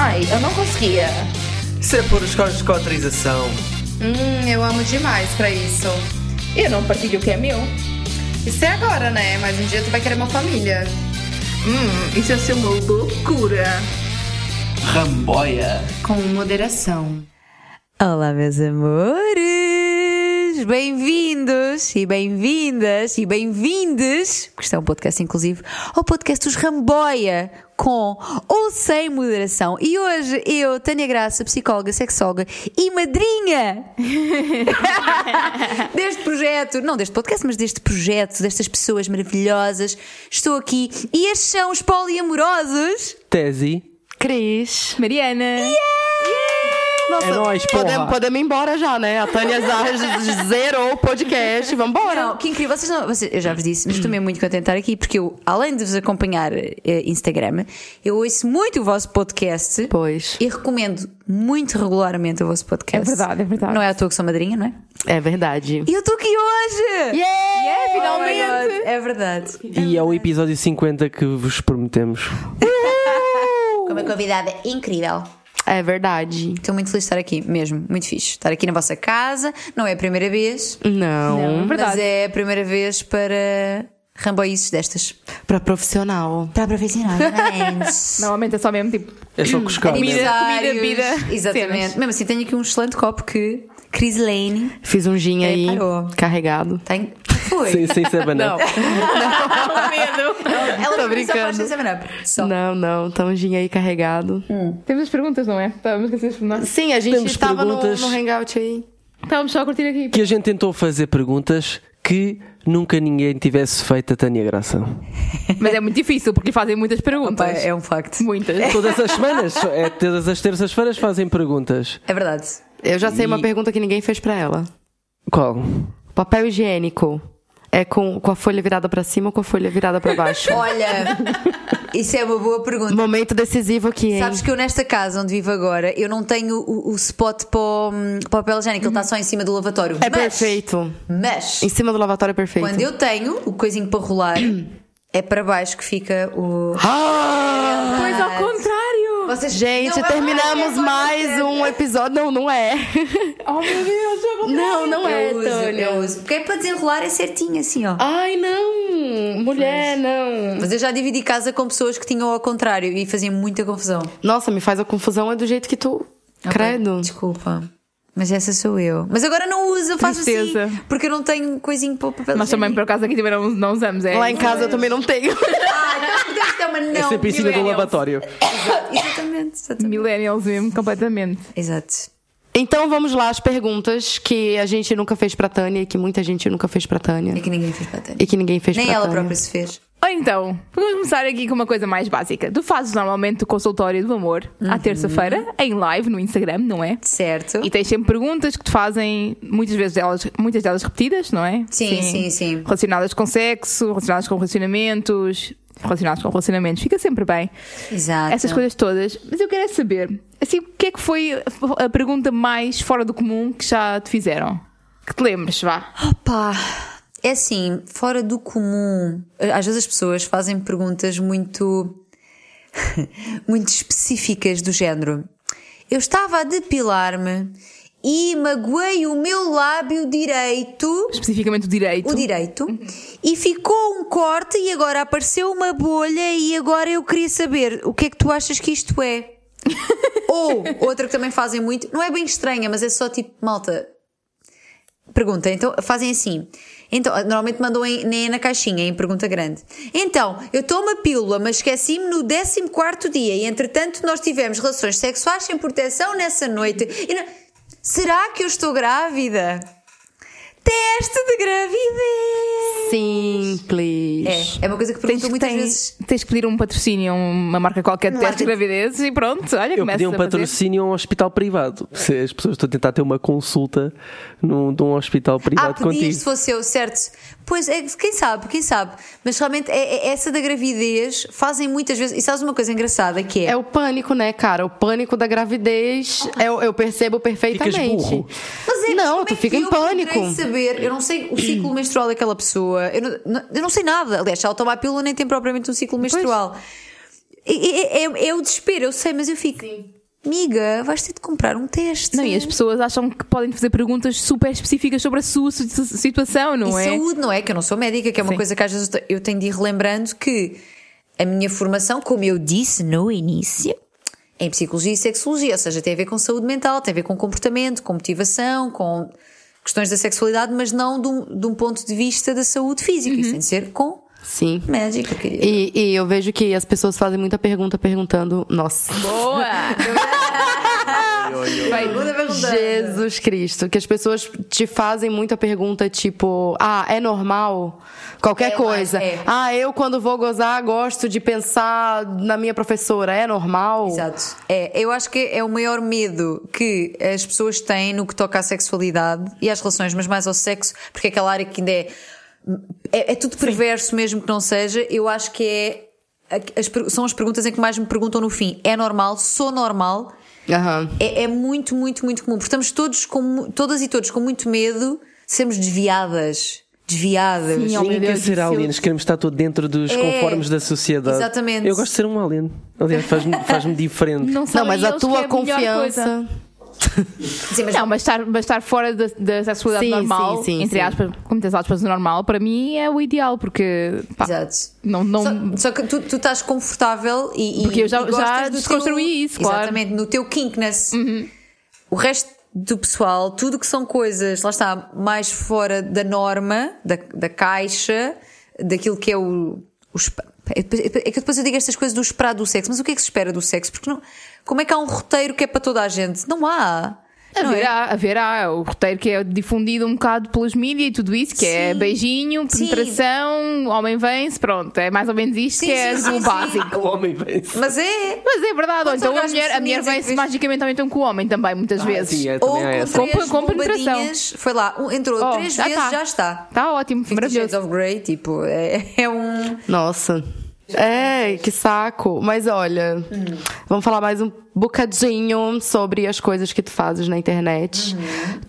Ai, eu não conseguia. Isso é por escolas de cotrização. Hum, eu amo demais pra isso. Eu não partilho o que é meu. Isso é agora, né? Mas um dia tu vai querer uma família. Hum, isso ia ser uma loucura. Ramboia. Com moderação. Olá, meus amores! Bem-vindos e bem-vindas e bem-vindes, que está é um podcast inclusive, ao podcast dos Ramboia, com ou sem moderação. E hoje eu, Tânia Graça, psicóloga, sexóloga e madrinha deste projeto, não deste podcast, mas deste projeto, destas pessoas maravilhosas, estou aqui e estes são os poliamorosos. Tese. Cris. Mariana. Nossa, É nóis, podemos, podemos ir embora já, né? A Tânia Zarras zerou o podcast. Vambora. Não, que incrível. Vocês não, vocês- eu já vos disse, mas estou mesmo muito contente de estar aqui porque eu, além de vos acompanhar eh, Instagram, eu ouço muito o vosso podcast Pois. e recomendo muito regularmente o vosso podcast. É verdade, é verdade. Não é à toa que sou madrinha, não é? É verdade. E eu estou aqui hoje! Yeah! finalmente! É verdade. E é o episódio 50 que vos prometemos. Com uma convidada incrível. É verdade. Estou muito feliz de estar aqui, mesmo. Muito fixe. Estar aqui na vossa casa. Não é a primeira vez, Não. Não, mas verdade. é a primeira vez para ramboices destas. Pra profissional. Para profissionais. Normalmente é só mesmo tipo. É só cuscar? Comida, comida, bebida, Exatamente. cenas. Mesmo assim, tenho aqui um excelente copo que Chris Lane Fiz um gin É, aí, parou. carregado. tem. Foi. Sem, sem ser banana. Ela Tô não brincando. só faz up. Só. Não, não. Tá um gin aí carregado. Temos as perguntas, não é? Estávamos a esquecer não. Sim, a gente estava no, no hangout aí. Estávamos só a curtir aqui. Que a gente tentou fazer perguntas que nunca ninguém tivesse feito a Tânia Graça. Mas é muito difícil porque fazem muitas perguntas. Opa, é um facto. Muitas. Todas as semanas, é, todas as terças-feiras fazem perguntas. É verdade. Eu já sei uma E- pergunta que ninguém fez pra ela. Qual? Papel higiênico. É com, com a folha virada pra cima ou com a folha virada pra baixo? Olha, isso é uma boa pergunta. Momento decisivo aqui, hein? Sabes que eu nesta casa onde vivo agora, eu não tenho o, o spot para o papel higiênico, ele está só em cima do lavatório. É mas, perfeito. Mas, Em cima do lavatório é perfeito. quando eu tenho o coisinho para rolar, é para baixo que fica o... Ah! Contrário. Vocês Gente, Não, é terminamos verdade, mais um episódio. Não, não é. Oh meu Deus, contrário. Não, não é, Eu uso, Tânia. eu uso. Porque é para desenrolar é certinho assim, ó. Ai, não. Mulher, não. Mas eu já dividi casa com pessoas que tinham ao contrário e fazia muita confusão. Nossa, me faz a confusão é do jeito que tu. Ok, Credo. Desculpa. Mas essa sou eu. Mas agora não uso, eu faço Tristeza. assim. Porque eu não tenho coisinho para o papel Nós também, por acaso, aqui também não, não usamos. É. Lá em casa eu também não tenho. Ah, então podemos ter uma não. É sempre em cima do lavatório. Exato, exatamente. exatamente. Millennials mesmo, completamente. Exato. Então vamos lá, as perguntas que a gente nunca fez pra Tânia e que muita gente nunca fez pra Tânia. É que ninguém fez para Tânia. E que ninguém fez Nem pra ela Tânia. própria se fez. Ou então, vamos começar aqui com uma coisa mais básica. Tu fazes normalmente o consultório do amor Uhum. à terça-feira, em live no Instagram, não é? Certo. E tens sempre perguntas que te fazem, muitas vezes delas, muitas delas repetidas, não é? Sim, sim, sim. Relacionadas com sexo, relacionadas com relacionamentos, relacionadas com relacionamentos. Fica sempre bem. Exato. Essas coisas todas. Mas eu quero saber, assim, o que é que foi a a pergunta mais fora do comum que já te fizeram? Que te lembres, vá. Opa, é assim, fora do comum. Às vezes as pessoas fazem perguntas muito. muito específicas do género. Eu estava a depilar-me e magoei o meu lábio direito. Especificamente o direito. O direito e ficou um corte e agora apareceu uma bolha e agora eu queria saber o que é que tu achas que isto é? Ou outra que também fazem muito, não é bem estranha, mas é só tipo, malta, Pergunta, então fazem assim. Então, normalmente mandam em, nem na caixinha, em pergunta grande. Então, eu tomo a pílula, mas esqueci-me no 14 dia e entretanto nós tivemos relações sexuais sem proteção nessa noite. Não- Será que eu estou grávida? Teste de gravidez! Simples. É, é uma coisa que perguntam muitas tens, vezes. tens que pedir um patrocínio, uma marca qualquer de teste de de- gravidez e pronto, olha, Eu começa pedi um a patrocínio a um hospital privado. Se as pessoas estão a tentar ter uma consulta num, de um hospital Ah, privado pedias contigo. se fosse eu, certo? Pois, é, quem sabe, quem sabe. Mas realmente, é, é- essa da gravidez fazem muitas vezes. E sabes uma coisa engraçada que é. É o pânico, né, cara? O pânico da gravidez, eu, eu percebo perfeitamente. burro. Mas Não, tu é fica em eu pânico. poderei saber, eu não sei o ciclo menstrual daquela pessoa, eu não, eu não sei nada. Aliás, se ela toma a pílula, nem tem propriamente um ciclo menstrual. É, é, é o desespero, eu sei, mas eu fico. Amiga, vais ter de comprar um teste. Não, e as pessoas acham que podem fazer perguntas super específicas sobre a sua si- situação, não e é? saúde, não é? Que eu não sou médica, que é uma Sim. coisa que às vezes eu tenho de ir relembrando que a minha formação, como eu disse no início, em psicologia e sexologia, ou seja, tem a ver com saúde mental, tem a ver com comportamento, com motivação, com questões da sexualidade, mas não de um, de um ponto de vista da saúde física. Isso tem de ser com Sim. médica, querida. E, e eu vejo que as pessoas fazem muita pergunta perguntando. Nossa. Boa! Vai. Jesus Cristo. Que as pessoas te fazem muita pergunta, tipo, ah, é normal? Qualquer É, coisa. é. Ah, eu quando vou gozar gosto de pensar na minha professora. É normal? Exato. É, eu acho que é o maior medo que as pessoas têm no que toca à sexualidade e às relações, mas mais ao sexo, porque é aquela área que ainda é. É, é tudo perverso, mesmo que não seja. Eu acho que é. as são as perguntas em que mais me perguntam no fim: é normal? Sou normal? Aham. É, é muito, muito, muito comum. Porque estamos todos com, todas e todos com muito medo de sermos desviadas. Desviadas. Sim, meu Ninguém quer Deus, ser aliens, queremos estar todo dentro dos É, conformes da sociedade. exatamente. Eu gosto de ser um alien. Aliás, faz-me faz-me diferente. Não, Não, mas a tua é a melhor coisa. confiança. Sim, mas Não, mas estar, mas estar fora da, da sexualidade Sim, normal, sim, entre aspas, com muitas aspas, normal, para mim é o ideal, porque pá, Exato. não, não, Só, só que tu, tu estás confortável e, Porque eu já- e já desconstruí teu- isso, claro. Uhum. Exatamente, no teu kinkness. O resto do pessoal, tudo que são coisas, lá está, mais fora da norma, da, da caixa, daquilo que é o. o é que depois eu digo estas coisas do esperado do sexo, mas o que é que se espera do sexo? Porque não, como é que há um roteiro que é para toda a gente? Não há. É? haverá, haverá o roteiro que é difundido um bocado pelos mídias e tudo isso, que é Sim. beijinho, Sim. penetração, homem vence, pronto, é mais ou menos isto Sim, que é sim, sim, o sim. básico. O homem vence. Mas é. Mas é verdade, então a mulher, a mulher é vence magicamente também então com o homem também, muitas vezes. Sim, é, Ou também há com três com penetração. foi lá, entrou Oh, três já vezes, tá. já está. Está ótimo, Fifty Shades maravilhoso. of Grey, tipo, é, é um. Nossa. É, que saco. Mas olha, vamos falar mais um bocadinho sobre as coisas que tu fazes na internet.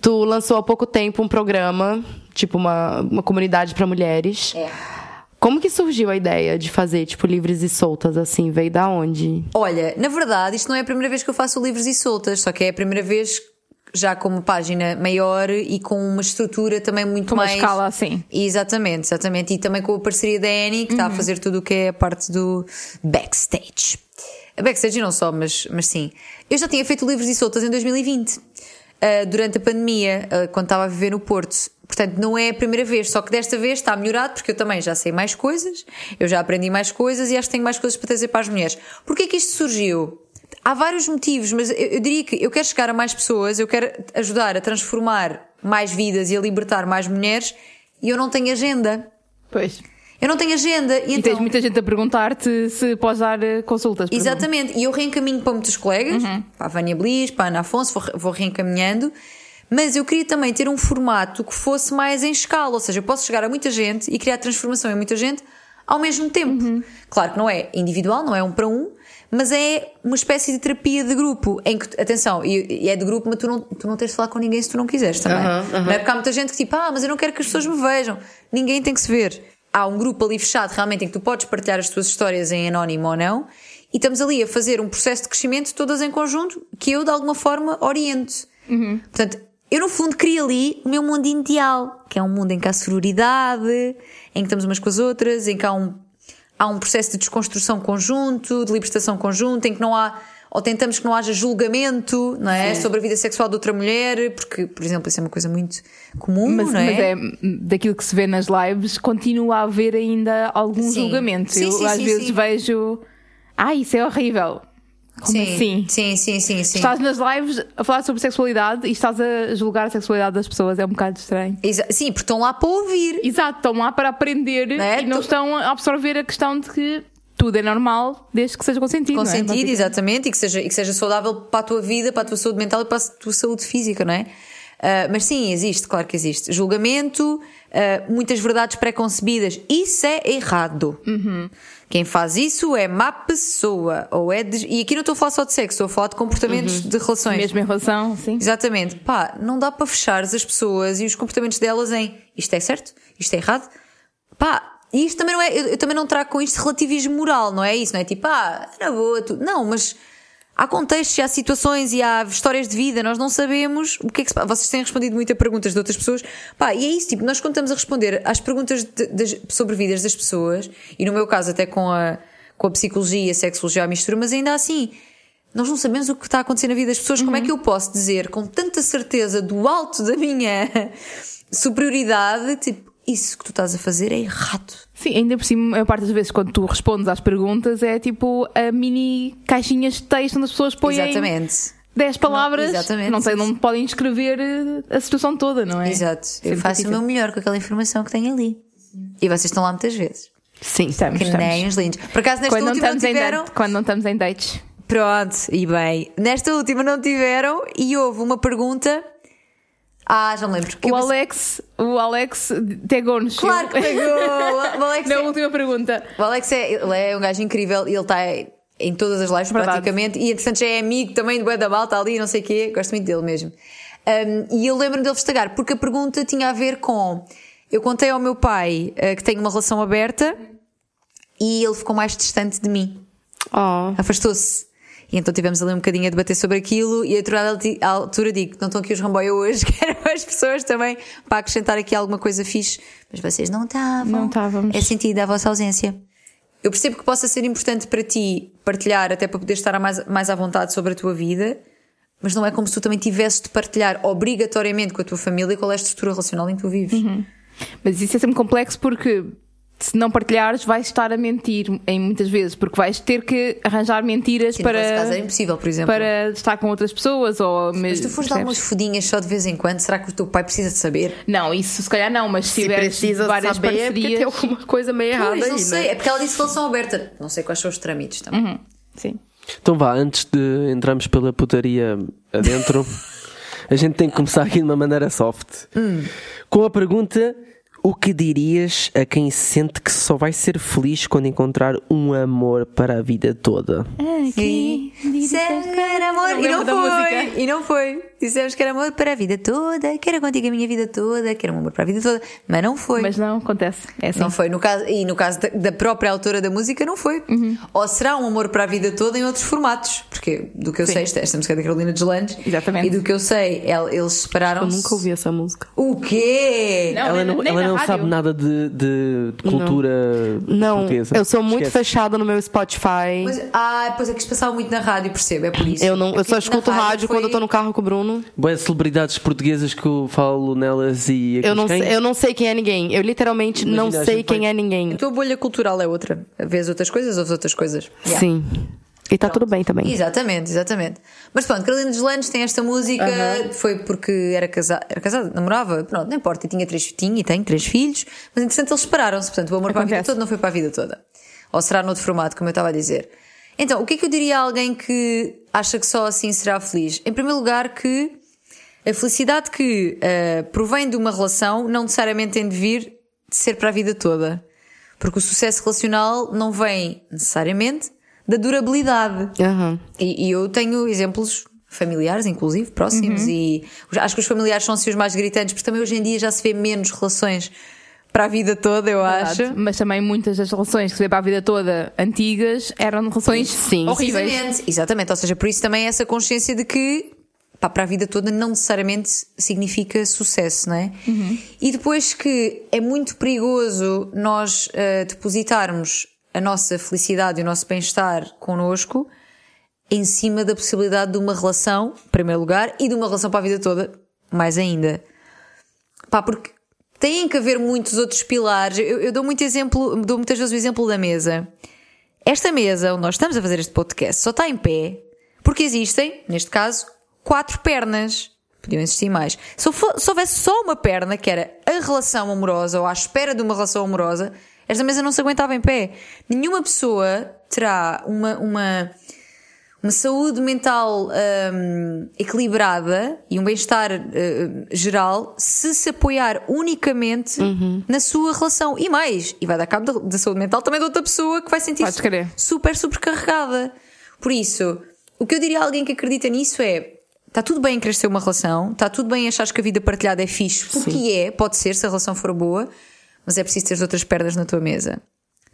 Tu lançou há pouco tempo um programa, tipo uma, uma comunidade pra mulheres. É. Como que surgiu a ideia de fazer, tipo, livres e soltas, assim? Veio da onde? Olha, na verdade, isto não é a primeira vez que eu faço livros e soltas, só que é a primeira vez já com uma página maior e com uma estrutura também muito Com uma mais. escala assim. Exatamente, exatamente. E também com a parceria da Annie, que está Uhum. a fazer tudo o que é a parte do backstage. A backstage não só, mas, mas sim. Eu já tinha feito livros e soltas em 2020, ah, durante a pandemia, ah, quando estava a viver no Porto. Portanto, não é a primeira vez, só que desta vez está melhorado porque eu também já sei mais coisas, eu já aprendi mais coisas e acho que tenho mais coisas para trazer para as mulheres. Porquê que isto surgiu? Há vários motivos, mas eu, eu diria que eu quero chegar a mais pessoas, eu quero ajudar a transformar mais vidas e a libertar mais mulheres e eu não tenho agenda. Pois. Eu não tenho agenda e, E então. tens muita gente a perguntar-te se podes dar eh, consultas. Exatamente, e eu reencaminho para muitos colegas, para a Vânia Bliss, para a Ana Afonso, vou, vou reencaminhando. Mas eu queria também ter um formato que fosse mais em escala, ou seja, eu posso chegar a muita gente e criar transformação em muita gente ao mesmo tempo. Claro que não é individual, não é um para um, mas é uma espécie de terapia de grupo, em que, atenção, e, e é de grupo, mas tu não, tu não tens de falar com ninguém se tu não quiseres também. Não é porque há muita gente que tipo, ah, mas eu não quero que as pessoas me vejam. Ninguém tem que se ver. Há um grupo ali fechado realmente em que tu podes partilhar as tuas histórias em anónimo ou não, e estamos ali a fazer um processo de crescimento todas em conjunto que eu de alguma forma oriento. Portanto, eu no fundo crio ali o meu mundo ideal, que é um mundo em que há sororidade, em que estamos umas com as outras, em que há um, há um processo de desconstrução conjunto, de libertação conjunta, em que não há, ou tentamos que não haja julgamento, não é? Sobre a vida sexual de outra mulher, porque, por exemplo, isso é uma coisa muito comum, Mas, não é? mas é daquilo que se vê nas lives, continua a haver ainda algum Sim. julgamento. Sim, Eu sim, às sim, vezes sim. vejo, ah, isso é horrível. Como sim, assim? sim, sim, sim, sim. Estás nas lives a falar sobre sexualidade e estás a julgar a sexualidade das pessoas, é um bocado estranho. Exa- Sim, porque estão lá para ouvir. Exato, estão lá para aprender é? e não Tu- estão a absorver a questão de que tudo é normal desde que seja consentido. Não é? sentido, Basicamente. exatamente, e que, seja, e que seja saudável para a tua vida, para a tua saúde mental e para a tua saúde física, não é? Ah, mas sim, existe, claro que existe. Julgamento, ah, muitas verdades pré-concebidas, isso é errado. Quem faz isso é má pessoa, ou é de- E aqui não estou a falar só de sexo, estou a falar de comportamentos de relações. Mesmo em relação, sim. Exatamente. Pá, não dá para fechar as pessoas e os comportamentos delas em isto é certo, isto é errado. Pá, E isto também não é. Eu, eu também não trago com isto relativismo moral, não é isso? Não é tipo, ah, era boa, tu. Não, mas há contextos e há situações e há histórias de vida, nós não sabemos o que é que se passa. Vocês têm respondido muito a perguntas de outras pessoas. Pá, e é isso, tipo, nós quando estamos a responder às perguntas de- das- sobre vidas das pessoas, e no meu caso até com a, com a psicologia e a sexologia à mistura, mas ainda assim. Nós não sabemos o que está a acontecer na vida das pessoas. Como é que eu posso dizer com tanta certeza do alto da minha superioridade, tipo, isso que tu estás a fazer é errado. Sim, ainda por cima, a maior parte das vezes, quando tu respondes às perguntas, é tipo a mini caixinhas de texto onde as pessoas põem Exatamente. 10 palavras. Não, exatamente. Não, sei, não podem escrever eh, a situação toda, não é? Exato. Eu Sempre faço o meu melhor com aquela informação que tenho ali. E vocês estão lá muitas vezes. Sim. Estamos, Que estamos. nem os lindos. Por acaso, nesta Quando não, última não em tiveram. date- quando não estamos em dates. Pronto, e bem. Nesta última não tiveram e houve uma pergunta. Ah, já me lembro. O eu Alex, o Alex pegou-nos. Claro que pegou! O Alex, Na é, última pergunta. o Alex é, ele é um gajo incrível e ele está em todas as lives Verdade. praticamente. E entretanto já é amigo também do Bué da Malta ali, não sei o quê. Gosto muito dele mesmo. Um, e eu lembro-me dele festejar porque a pergunta tinha a ver com. Eu contei ao meu pai uh, que tenho uma relação aberta e ele ficou mais distante de mim. Oh. afastou-se. E então tivemos ali um bocadinho a debater sobre aquilo e a determinada altura digo, não estão aqui os Ramboia hoje, quero as pessoas também para acrescentar aqui alguma coisa fixe, mas vocês não estavam. Não estávamos. É sentido a vossa ausência. Eu percebo que possa ser importante para ti partilhar, até para poder estar mais, mais à vontade sobre a tua vida, mas não é como se tu também tivesses de partilhar obrigatoriamente com a tua família qual é a estrutura relacional em que tu vives. Uhum. Mas isso é sempre complexo porque se não partilhares, vais estar a mentir em muitas vezes, porque vais ter que arranjar mentiras no vosso caso para, era impossível, por exemplo. para estar com outras pessoas. Ou Mas tu fores dar umas fodinhas só de vez em quando, será que o teu pai precisa de saber? Não, isso se calhar não, mas se, Se tiveres várias saber, é porque parcerias. tem alguma coisa meio errada Pois, aí, não sei, né? é porque ela disse relação aberta. Não sei quais são os trâmites também. Uhum, Sim. Então vá, antes de entrarmos pela putaria adentro, a gente tem que começar aqui de uma maneira soft. Com a pergunta: o que dirias a quem sente que só vai ser feliz quando encontrar um amor para a vida toda? Dissemos que era amor Não e não foi. E não foi. Dissemos que era amor para a vida toda, que era contigo a minha vida toda, que era um amor para a vida toda, mas não foi. Mas não acontece. É assim. Não foi. No caso, e no caso da, própria autora da música, não foi. Uhum. Ou será um amor para a vida toda em outros formatos. Porque, do que eu sei, esta, esta música é da Carolina Deslandes. Exatamente. E do que eu sei, el- eles Eu separaram-se. nunca ouvi essa música. O quê? Não, ela não, nem ela na não rádio. sabe nada de, de- de cultura Não, portuguesa. eu sou muito Esquece. fechada no meu Spotify. Pois, ah, pois é que isto passava muito na rádio, percebo, é por isso. Eu, não, eu só escuto rádio foi- quando eu tô no carro com o Bruno. Boas celebridades portuguesas que eu falo nelas e. Eu não, quem? eu não sei quem é ninguém. Eu literalmente Imagina, não sei quem vai- é ninguém. A tua bolha cultural é outra. Vês outras coisas, ouves outras coisas. Yeah. Sim. E tá tudo bem também. Exatamente, exatamente. Mas pronto, Carolina Deslandes tem esta música, foi porque era casada, era casada, namorava, pronto, não importa, e tinha três, tinha e tem três filhos, mas entretanto eles separaram-se, portanto o amor para a vida Acontece. toda não foi para a vida toda. Ou será noutro formato, como eu estava a dizer. Então, o que é que eu diria a alguém que acha que só assim será feliz? Em primeiro lugar, que a felicidade que eh, provém de uma relação não necessariamente tem de vir de ser para a vida toda. Porque o sucesso relacional não vem necessariamente da durabilidade. Aham. E, e eu tenho exemplos familiares, inclusive, próximos, e acho que os familiares são assim os mais gritantes, porque também hoje em dia já se vê menos relações para a vida toda, eu Verdade. acho. Mas também muitas das relações que se vê para a vida toda antigas eram relações Sim. horríveis. Exatamente, exatamente. Ou seja, por isso também essa consciência de que pá, para a vida toda não necessariamente significa sucesso, não é? E depois que é muito perigoso nós eh, depositarmos a nossa felicidade e o nosso bem-estar connosco em cima da possibilidade de uma relação, em primeiro lugar, e de uma relação para a vida toda, mais ainda. Pá, porque têm que haver muitos outros pilares. Eu, eu dou muito exemplo, dou muitas vezes o exemplo da mesa. Esta mesa onde nós estamos a fazer este podcast só está em pé porque existem, neste caso, quatro pernas. Podiam existir mais. Se, fo- se houvesse só uma perna, que era a relação amorosa ou à espera de uma relação amorosa, esta mesa não se aguentava em pé. Nenhuma pessoa terá uma, uma, uma saúde mental hum, equilibrada e um bem-estar hum, geral se se apoiar unicamente na sua relação. E mais, e vai dar cabo da, da saúde mental também de outra pessoa que vai sentir Podes crer. super supercarregada. Por isso, o que eu diria a alguém que acredita nisso é. Está tudo bem ter uma relação, está tudo bem em achares que a vida partilhada é fixe, porque é, pode ser, se a relação for boa, mas é preciso ter outras pernas na tua mesa.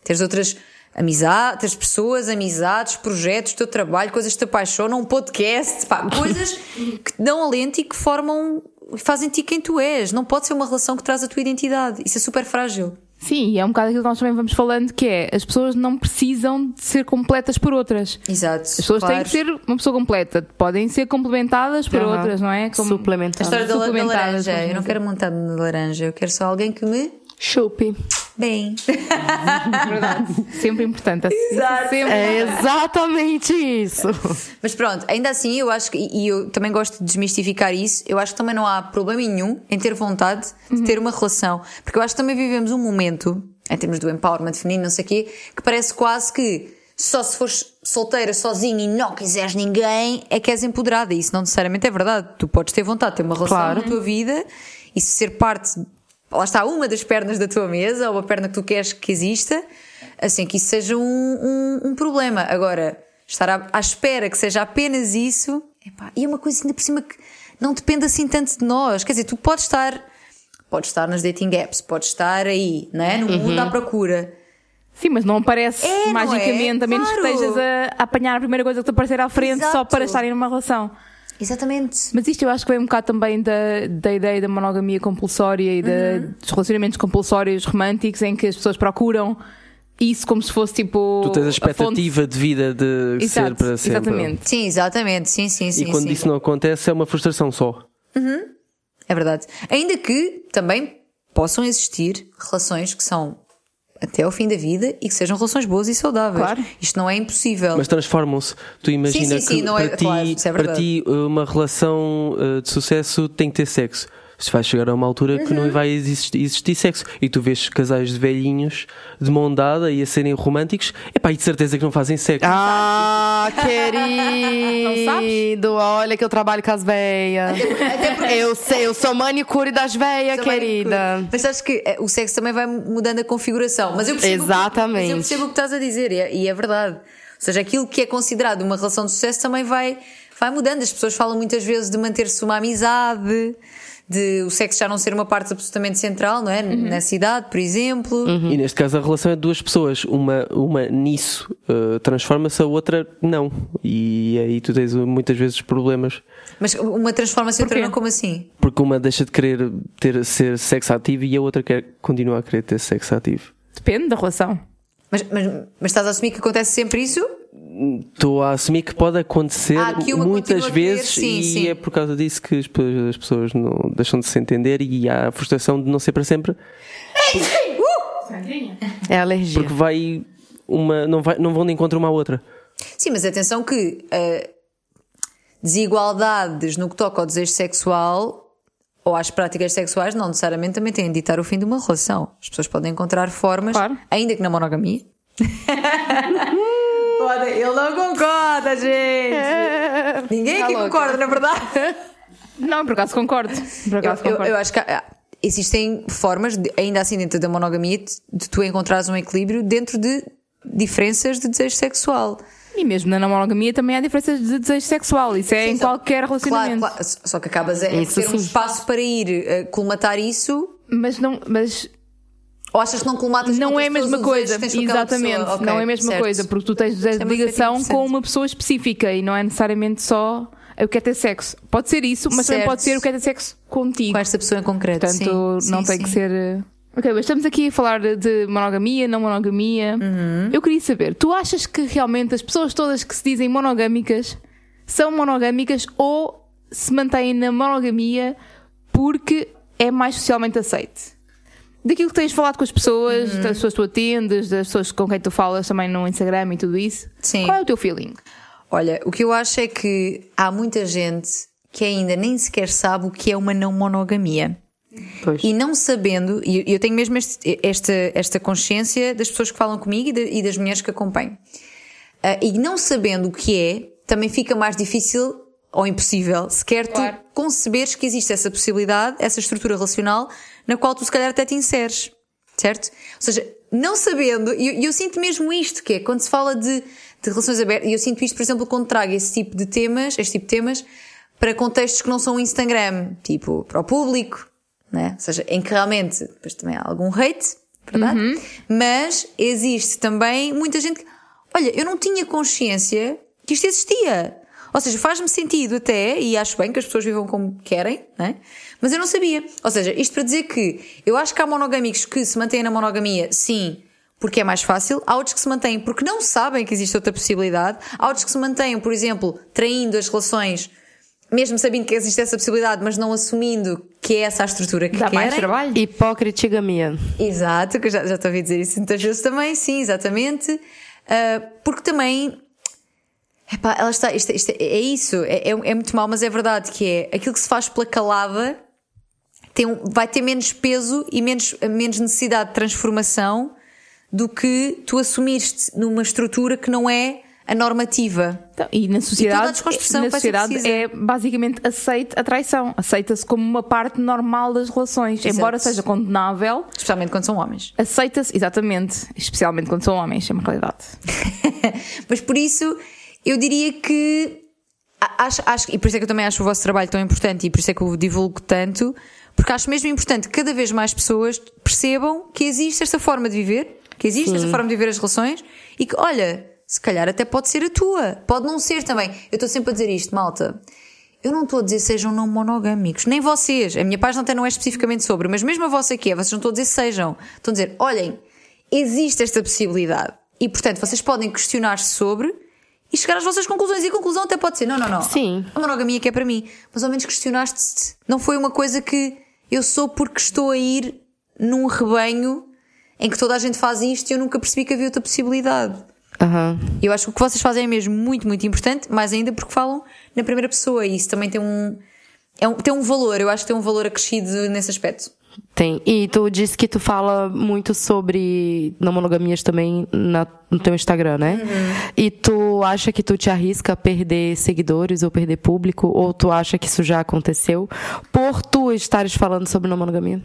Teres outras amizades, teres pessoas, amizades, projetos, teu trabalho, coisas que te apaixonam, um podcast, pá, coisas que te dão alento e que formam, fazem de ti quem tu és. Não pode ser uma relação que traz a tua identidade. Isso é super frágil. Sim, e é um bocado aquilo que nós também vamos falando, que é as pessoas não precisam de ser completas por outras. Exato. As pessoas têm que ser uma pessoa completa, podem ser complementadas por Aham. outras, não é? Como- A Suplementar. história da, la- da Suplementadas, laranja. Eu não quero montar na laranja, eu quero só alguém que me. Chupe. Bem. Verdade. Sempre importante. Exato. Sempre. É exatamente isso. Mas pronto, ainda assim eu acho que, e eu também gosto de desmistificar isso, eu acho que também não há problema nenhum em ter vontade de ter uma relação. Porque eu acho que também vivemos um momento, em termos do empowerment feminino, não sei o quê, que parece quase que só se fores solteira, sozinha e não quiseres ninguém, é que és empoderada. E isso não necessariamente é verdade. Tu podes ter vontade de ter uma relação Claro. na tua vida e ser parte, lá está, uma das pernas da tua mesa, ou a perna que tu queres que exista, assim que isso seja um, um, um problema. Agora, estar à, à espera que seja apenas isso, epá, e é uma coisa ainda por cima que não depende assim tanto de nós. Quer dizer, tu podes estar, podes estar nas dating apps, podes estar aí, né, no mundo à procura. Sim, mas não aparece É, não magicamente, é? a menos que Claro. estejas a, a apanhar a primeira coisa que te aparecer à frente só Exato. para estarem numa relação. Exatamente. Mas isto eu acho que vem um bocado também da, da ideia da monogamia compulsória e da- Uhum. dos relacionamentos compulsórios românticos em que as pessoas procuram isso como se fosse tipo. Tu tens a fonte- expectativa de vida de Exato, ser para sempre. Exatamente. Sim, exatamente. Sim, sim, sim. E quando sim. isso não acontece é uma frustração só. É verdade. Ainda que também possam existir relações que são até ao fim da vida e que sejam relações boas e saudáveis. Claro. Isto não é impossível. Mas transformam-se. Tu imagina Sim, sim, sim, que não é- para, ti, claro, é para ti uma relação uh, de sucesso tem que ter sexo. Se vai chegar a uma altura que Uhum. não vai existir, existir sexo. E tu vês casais de velhinhos de mão dada e a serem românticos, epá, e de certeza que não fazem sexo. Ah, Não querido, olha que eu trabalho com as véias. Eu sei, eu sou manicure das Também- querida. Mas sabes que eh, o sexo também vai mudando a configuração. Mas eu percebo, Exatamente. Mas eu percebo o que estás a dizer e é, e é verdade. Ou seja, aquilo que é considerado uma relação de sucesso também vai, vai mudando. As pessoas falam muitas vezes de manter-se uma amizade, de o sexo já não ser uma parte absolutamente central, não é? Nessa idade, por exemplo. E neste caso a relação é de duas pessoas. Uma, uma nisso uh, transforma-se, a outra não. E aí tu tens uh, muitas vezes problemas. Mas uma transforma-se outra, não como assim? Porque uma deixa de querer ter, ser sexo ativo e a outra quer continuar a querer ter sexo ativo. Depende da relação. Mas, mas, mas estás a assumir que acontece sempre isso? Estou a assumir que pode acontecer muitas vezes sim, e sim. é por causa disso que as, pe- as pessoas não deixam de se entender e há a frustração de não ser para sempre É alergia. porque vai uma não vai não vão de encontro uma à outra. Sim, mas atenção que eh, desigualdades no que toca ao desejo sexual ou às práticas sexuais não necessariamente também têm de ditar o fim de uma relação. As pessoas podem encontrar formas, Claro. ainda que na monogamia. Pode, ele não concorda, gente! Ninguém Tá aqui louca. concorda, na verdade. Não, por acaso concordo. Por Eu, acaso eu- concordo. eu acho que há- existem formas, de- ainda assim dentro da monogamia, de, de tu encontrares um equilíbrio dentro de diferenças de desejo sexual. E mesmo na monogamia também há diferenças de desejo sexual. Isso é Sim, em só- qualquer relacionamento. Claro, claro. Só que acabas a Isso ter um sim. espaço para ir eh, colmatar isso. Mas não. Mas Ou achas que não colmatas não com é a mesma coisa. Exatamente. pessoa? Ok, não é a mesma certo. coisa. Porque tu tens é ligação com uma pessoa específica e não é necessariamente só eu quero ter sexo. Pode ser isso, mas também Certo. pode ser eu quero ter sexo contigo. Com esta pessoa em concreto. Portanto, sim, não sim, tem sim. que ser. eh, Ok, mas estamos aqui a falar de monogamia, não monogamia. Uhum. Eu queria saber, tu achas que realmente as pessoas todas que se dizem monogâmicas são monogâmicas ou se mantêm na monogamia porque é mais socialmente aceite? Daquilo que tens falado com as pessoas, Uhum. das pessoas que tu atendes, das pessoas com quem tu falas também no Instagram e tudo isso. Sim. Qual é o teu feeling? Olha, o que eu acho é que há muita gente que ainda nem sequer sabe o que é uma não monogamia. Pois. E não sabendo, e eu tenho mesmo este- esta, esta consciência das pessoas que falam comigo e, de- e das mulheres que acompanho. Ah, e não sabendo o que é, também fica mais difícil ou impossível sequer Claro. tu conceberes que existe essa possibilidade, essa estrutura relacional, na qual tu se calhar até te inseres. Certo? Ou seja, não sabendo, e eu, eu sinto mesmo isto, que é quando se fala de, de relações abertas, e eu sinto isto, por exemplo, quando trago esse tipo de temas, este tipo de temas, para contextos que não são o Instagram, tipo, para o público, né? Ou seja, em que realmente depois também há algum hate, verdade? Uhum. Mas existe também muita gente que, olha, eu não tinha consciência que isto existia. Ou seja, faz-me sentido até, e acho bem que as pessoas vivam como querem, né? mas eu não sabia. Ou seja, isto para dizer que eu acho que há monogâmicos que se mantêm na monogamia, sim, porque é mais fácil. Há outros que se mantêm porque não sabem que existe outra possibilidade. Há outros que se mantêm, por exemplo, traindo as relações, mesmo sabendo que existe essa possibilidade, mas não assumindo que é essa a estrutura que Dá querem. mais trabalho? Hipócritigamia. Exato, que eu já, já estou a ouvir dizer isso muitas vezes também, sim, exatamente. Ah, porque também. Epá, ela está, isto, isto é, é isso, é, é, é muito mal, mas é verdade que é aquilo que se faz pela calada tem, vai ter menos peso e menos, menos necessidade de transformação do que tu assumiste numa estrutura que não é a normativa. Então, e na sociedade, desconstrução na sociedade é basicamente aceite a traição. Aceita-se como uma parte normal das relações. Exato. Embora seja condenável, Especialmente quando são homens. aceita-se, exatamente. Especialmente quando são homens, é uma realidade. Mas por isso, eu diria que. Acho, acho, e por isso é que eu também acho o vosso trabalho tão importante e por isso é que eu divulgo tanto, porque acho mesmo importante que cada vez mais pessoas percebam que existe esta forma de viver, que existe esta forma de viver as relações e que, olha, se calhar até pode ser a tua, pode não ser também. Eu estou sempre a dizer isto, malta. Eu não estou a dizer sejam não monogâmicos, nem vocês. A minha página até não é especificamente sobre, mas mesmo a vossa que é, vocês não estão a dizer sejam. Estão a dizer, olhem, existe esta possibilidade. E portanto, vocês podem questionar-se sobre e chegar às vossas conclusões. E a conclusão até pode ser: não, não, não. Sim. A monogamia que é para mim. Mas ao menos questionaste-te. Não foi uma coisa que eu sou porque estou a ir num rebanho em que toda a gente faz isto e eu nunca percebi que havia outra possibilidade. Aham. Eu acho que o que vocês fazem é mesmo muito, muito importante, mais ainda porque falam na primeira pessoa e isso também tem um, é um, tem um valor, eu acho que tem um valor acrescido nesse aspecto. Tem. E tu disse que tu fala muito sobre não monogamias também na- no teu Instagram, né? E tu acha que tu te arrisca a perder seguidores ou perder público? Ou tu acha que isso já aconteceu por tu estares falando sobre não monogamia?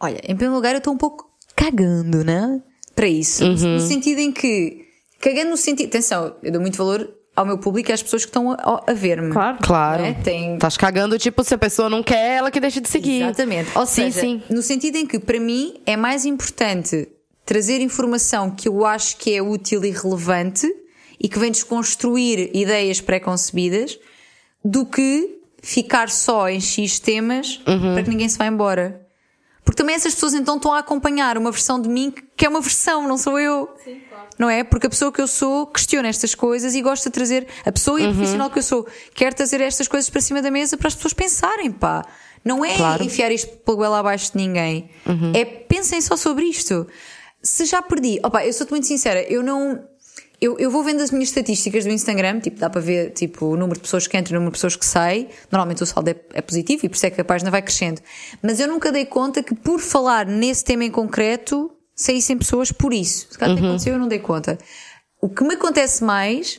Olha, em primeiro lugar, eu estou um pouco cagando, né? Para isso. No sentido em que. Cagando no sentido. Atenção, eu dou muito valor ao meu público e às pessoas que estão a, a ver-me. Claro. Claro. É, tem- Estás cagando, tipo, se a pessoa não quer, ela que deixa de seguir. Exatamente. Ou sim, seja, sim. no sentido em que, para mim, é mais importante trazer informação que eu acho que é útil e relevante e que vem desconstruir ideias pré-concebidas do que ficar só em X temas Uhum. para que ninguém se vá embora. Porque também essas pessoas então estão a acompanhar uma versão de mim que é uma versão, não sou eu. Não é? Porque a pessoa que eu sou questiona estas coisas e gosta de trazer a pessoa e Uhum. a profissional que eu sou. Quer trazer estas coisas para cima da mesa para as pessoas pensarem, pá. Não é Claro. enfiar isto pela goela abaixo de ninguém. É pensem só sobre isto. Se já perdi, opa, eu sou-te muito sincera, eu não. Eu, eu vou vendo as minhas estatísticas do Instagram, tipo, dá para ver tipo, o número de pessoas que entram e o número de pessoas que saem. Normalmente o saldo é, é positivo e por isso é que a página vai crescendo. Mas eu nunca dei conta que por falar nesse tema em concreto saíssem pessoas por isso. Se calhar até aconteceu, eu não dei conta. O que me acontece mais,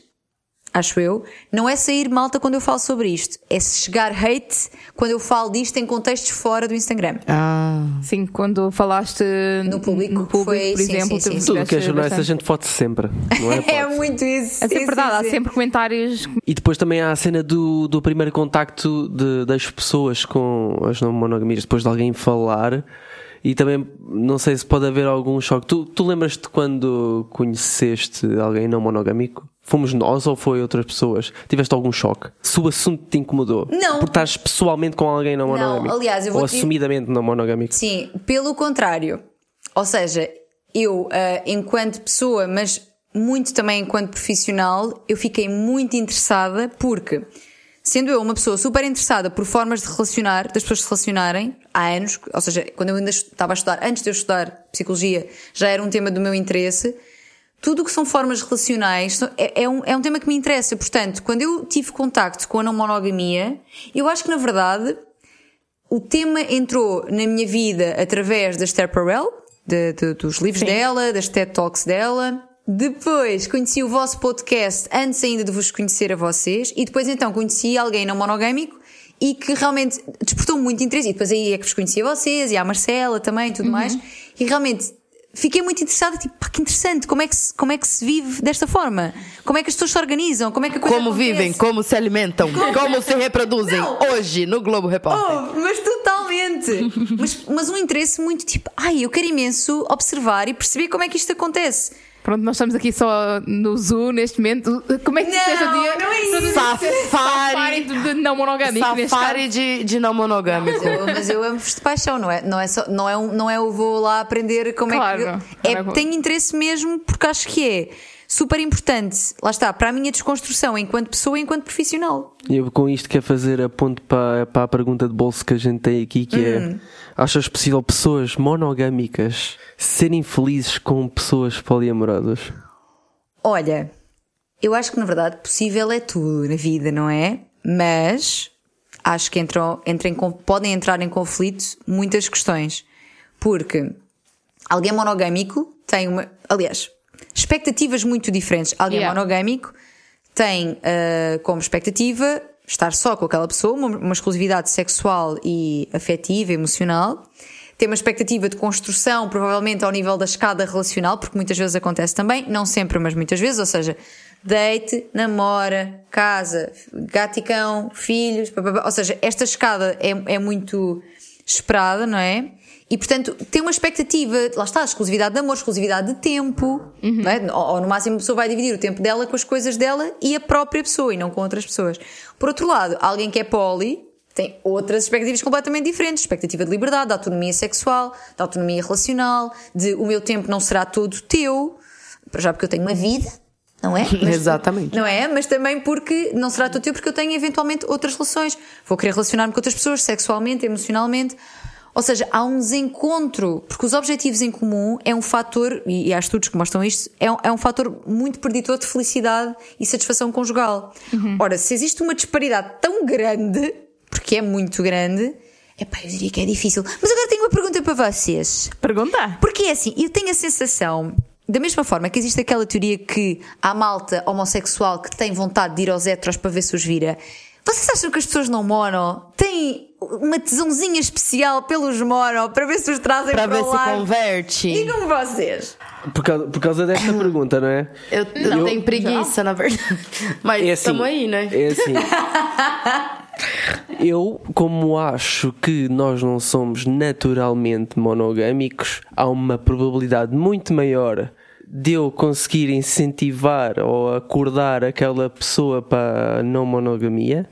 acho eu, não é sair malta quando eu falo sobre isto. É chegar hate quando eu falo disto em contextos fora do Instagram. Ah. Sim, quando falaste No público, no público foi- por sim, exemplo, sim, sim. Tudo que é jornalista a gente pode sempre, não é? É muito isso. É sempre verdade, há sempre comentários E depois também há a cena do, do primeiro contacto de- das pessoas com as não monogamias, depois de alguém falar. E também, não sei se pode haver algum choque. Tu, tu lembras-te quando conheceste alguém não monogâmico? Fomos nós ou foi outras pessoas? Tiveste algum choque? Se o assunto te incomodou? Não. Por estás pessoalmente com alguém não Não, monogâmico? aliás, eu Ou vou-te- assumidamente não monogâmico? Sim, pelo contrário. Ou seja, eu, ah, enquanto pessoa, mas muito também enquanto profissional, eu fiquei muito interessada porque, sendo eu uma pessoa super interessada por formas de relacionar, das pessoas se relacionarem, há anos, ou seja, quando eu ainda estava a estudar, antes de eu estudar psicologia, já era um tema do meu interesse. Tudo o que são formas relacionais é, é um, é um tema que me interessa. Portanto, quando eu tive contacto com a não monogamia, eu acho que na verdade o tema entrou na minha vida através da Esther Perel, de- de- dos livros dela, das TED Talks dela. Depois conheci o vosso podcast antes ainda de vos conhecer a vocês. E depois então conheci alguém não monogâmico e que realmente despertou muito interesse. E depois aí é que vos conheci a vocês e a Marcela também tudo mais. E realmente fiquei muito interessada, tipo, pá, que interessante, como é que se, como é que se vive desta forma? Como é que as pessoas se organizam? Como é que a coisa Como acontece? vivem, como se alimentam, como se reproduzem Não. hoje no Globo Repórter. Oh, mas totalmente! mas, mas um interesse muito tipo, ai, eu quero imenso observar e perceber como é que isto acontece. Pronto, nós estamos aqui só no zoo neste momento. Como é que Não, o dia? não é isso. Safari Safari. de, não monogâmico. Safari de, de não monogâmico. Eu- mas eu amo-vos de paixão, não é? Não é, só, não é, um, não é eu vou lá aprender como Claro, é que. É, é- tenho interesse mesmo porque acho que é super importante. Lá está, para a minha desconstrução enquanto pessoa e enquanto profissional. Eu com isto quero fazer a ponte para, para a pergunta de bolso que a gente tem aqui, que é achas possível pessoas monogâmicas serem felizes com pessoas poliamorosas? Olha, eu acho que na verdade possível é tudo na vida, não é? Mas acho que entram, entram podem entrar em conflito muitas questões. Porque alguém monogâmico tem uma. Aliás, expectativas muito diferentes. Alguém Yeah. monogâmico tem ah, como expectativa estar só com aquela pessoa, uma, uma exclusividade sexual e afetiva, emocional. Tem uma expectativa de construção, provavelmente ao nível da escada relacional, porque muitas vezes acontece também, não sempre, mas muitas vezes, ou seja, date, namora, casa, gato e cão, filhos, papapá. ou seja, esta escada é, é muito esperada, não é? E portanto tem uma expectativa, lá está, exclusividade de amor, exclusividade de tempo, não é? ou, ou no máximo a pessoa vai dividir o tempo dela com as coisas dela e a própria pessoa e não com outras pessoas. Por outro lado, alguém que é poli tem outras expectativas completamente diferentes, expectativa de liberdade, de autonomia sexual, de autonomia relacional, de o meu tempo não será todo teu, para já porque eu tenho uma vida, não é? Mas- Exatamente. não é? Mas também porque não será todo teu porque eu tenho eventualmente outras relações. Vou querer relacionar-me com outras pessoas, sexualmente, emocionalmente. Ou seja, há um desencontro, porque os objetivos em comum é um fator, e há estudos que mostram isto, é um, é um fator muito preditor de felicidade e satisfação conjugal. Ora, se existe uma disparidade tão grande, porque é muito grande, epá, eu diria que é difícil. Mas agora tenho uma pergunta para vocês. Pergunta. Porque é assim, eu tenho a sensação, da mesma forma que existe aquela teoria que há malta homossexual que tem vontade de ir aos heteros para ver se os vira. Vocês acham que as pessoas não mono têm uma tesãozinha especial pelos mono para ver se os trazem Pra para, ver o se lado? converte. Digam-me vocês. Por causa, por causa desta pergunta, não é? Eu, eu tenho preguiça, na verdade. Mas É assim, estamos aí, né? É assim. Eu, como acho que nós não somos naturalmente monogâmicos, há uma probabilidade muito maior de eu conseguir incentivar ou acordar aquela pessoa para a não monogamia,